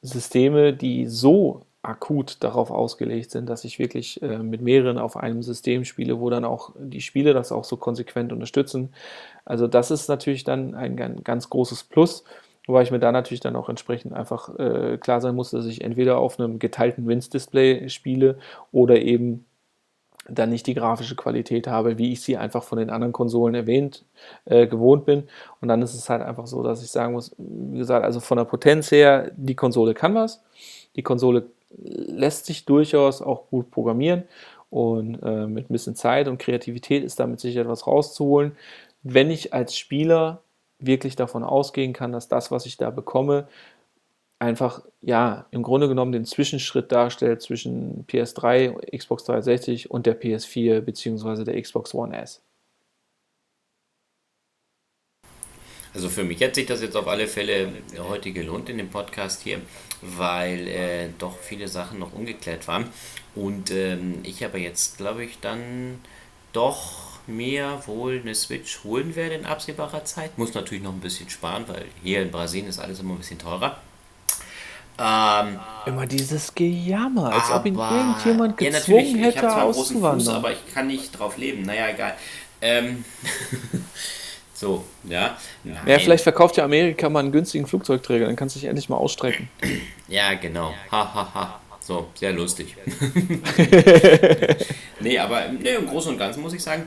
Systeme, die so akut darauf ausgelegt sind, dass ich wirklich äh, mit mehreren auf einem System spiele, wo dann auch die Spiele das auch so konsequent unterstützen. Also das ist natürlich dann ein, ganz großes Plus, wobei ich mir da natürlich dann auch entsprechend einfach äh, klar sein muss, dass ich entweder auf einem geteilten Wins-Display spiele oder eben dann nicht die grafische Qualität habe, wie ich sie einfach von den anderen Konsolen erwähnt, äh, gewohnt bin. Und dann ist es halt einfach so, dass ich sagen muss, wie gesagt, also von der Potenz her, die Konsole kann was. Die Konsole lässt sich durchaus auch gut programmieren und äh, mit ein bisschen Zeit und Kreativität ist damit sicher etwas rauszuholen. Wenn ich als Spieler wirklich davon ausgehen kann, dass das, was ich da bekomme, einfach, ja, im Grunde genommen den Zwischenschritt darstellt zwischen PS3, Xbox 360 und der PS4 bzw. der Xbox One S. Also für mich hat sich das jetzt auf alle Fälle heute gelohnt in dem Podcast hier, weil äh, doch viele Sachen noch ungeklärt waren. Und ähm, ich habe jetzt, glaube ich, dann doch mir wohl eine Switch holen werde in absehbarer Zeit. Muss natürlich noch ein bisschen sparen, weil hier in Brasilien ist alles immer ein bisschen teurer. Ähm, immer dieses Gejammer, als ob ihn irgendjemand gezwungen ja, hätte auszuwandern. aber ich kann nicht drauf leben. Naja, egal. Ähm so, ja. Nein. Ja, vielleicht verkauft ja Amerika mal einen günstigen Flugzeugträger, dann kannst du dich endlich mal ausstrecken. Ja, genau. Ha, ha, ha. So, sehr lustig. nee, aber nee, im Großen und Ganzen muss ich sagen,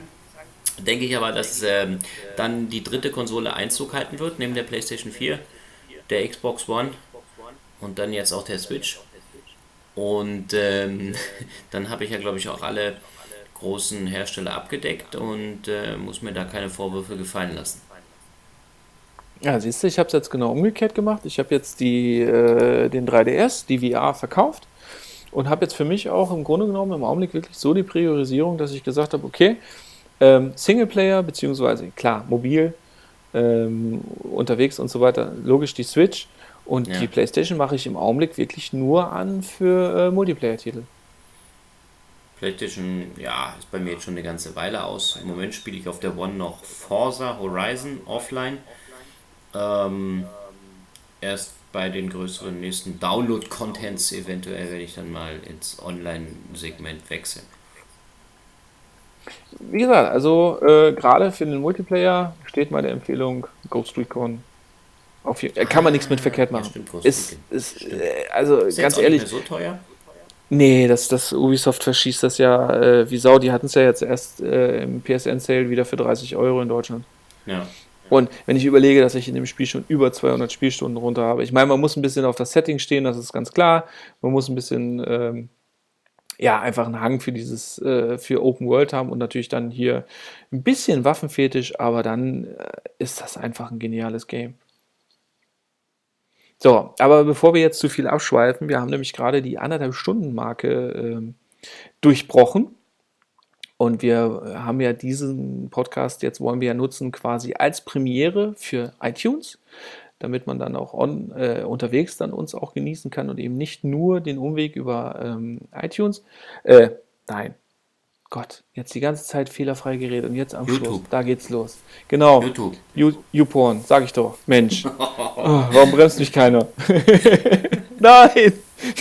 denke ich aber, dass ähm, dann die dritte Konsole Einzug halten wird, neben der PlayStation 4, der Xbox One und dann jetzt auch der Switch. Und ähm, dann habe ich ja, glaube ich, auch alle großen Hersteller abgedeckt und äh, muss mir da keine Vorwürfe gefallen lassen. Ja, siehst du, ich habe es jetzt genau umgekehrt gemacht. Ich habe jetzt die, äh, den 3DS, die VR, verkauft und habe jetzt für mich auch im Grunde genommen im Augenblick wirklich so die Priorisierung, dass ich gesagt habe, okay, ähm, Singleplayer, beziehungsweise klar, mobil, ähm, unterwegs und so weiter, logisch die Switch und ja. die PlayStation mache ich im Augenblick wirklich nur an für äh, Multiplayer-Titel. PlayStation, ja, ist bei mir jetzt schon eine ganze Weile aus. Im Moment spiele ich auf der One noch Forza Horizon offline. Ähm, erst bei den größeren nächsten Download-Contents eventuell werde ich dann mal ins Online-Segment wechseln. Wie gesagt, also äh, gerade für den Multiplayer steht meine Empfehlung Ghost Recon. Auf, kann man nichts mit verkehrt machen. Ja, stimmt, ist, ist, äh, also ist ganz ehrlich. so teuer? Nee, das, das Ubisoft verschießt das ja äh, wie Sau. Die hatten es ja jetzt erst äh, im PSN-Sale wieder für 30 Euro in Deutschland. Ja. Und wenn ich überlege, dass ich in dem Spiel schon über 200 Spielstunden runter habe, ich meine, man muss ein bisschen auf das Setting stehen, das ist ganz klar. Man muss ein bisschen, ähm, ja, einfach einen Hang für dieses, äh, für Open World haben und natürlich dann hier ein bisschen Waffenfetisch, aber dann äh, ist das einfach ein geniales Game. So, aber bevor wir jetzt zu viel abschweifen, wir haben nämlich gerade die anderthalb Stunden Marke ähm, durchbrochen. Und wir haben ja diesen Podcast jetzt wollen wir ja nutzen quasi als Premiere für iTunes, damit man dann auch on, äh, unterwegs dann uns auch genießen kann und eben nicht nur den Umweg über ähm, iTunes. Äh, nein, Gott, jetzt die ganze Zeit fehlerfrei geredet und jetzt am YouTube. Schluss, da geht's los. Genau. YouTube. YouPorn, sag ich doch. Mensch. oh, warum bremst mich keiner? Nein!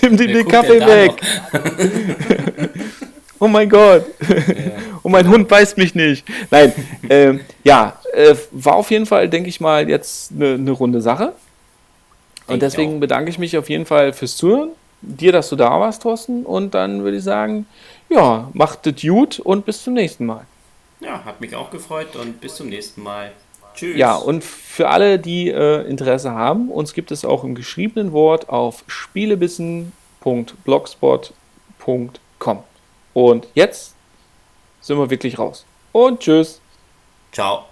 Nimm den, den Kaffee weg! oh mein Gott! Ja. Und mein Hund beißt mich nicht. Nein, ähm, ja, äh, war auf jeden Fall, denke ich mal, jetzt eine ne runde Sache. Und deswegen bedanke ich mich auf jeden Fall fürs Zuhören. Dir, dass du da warst, Thorsten. Und dann würde ich sagen, ja, macht es gut und bis zum nächsten Mal. Ja, hat mich auch gefreut und bis zum nächsten Mal. Tschüss. Ja, und für alle, die äh, Interesse haben, uns gibt es auch im geschriebenen Wort auf spielebissen.blogspot.com. Und jetzt sind wir wirklich raus. Und tschüss. Ciao.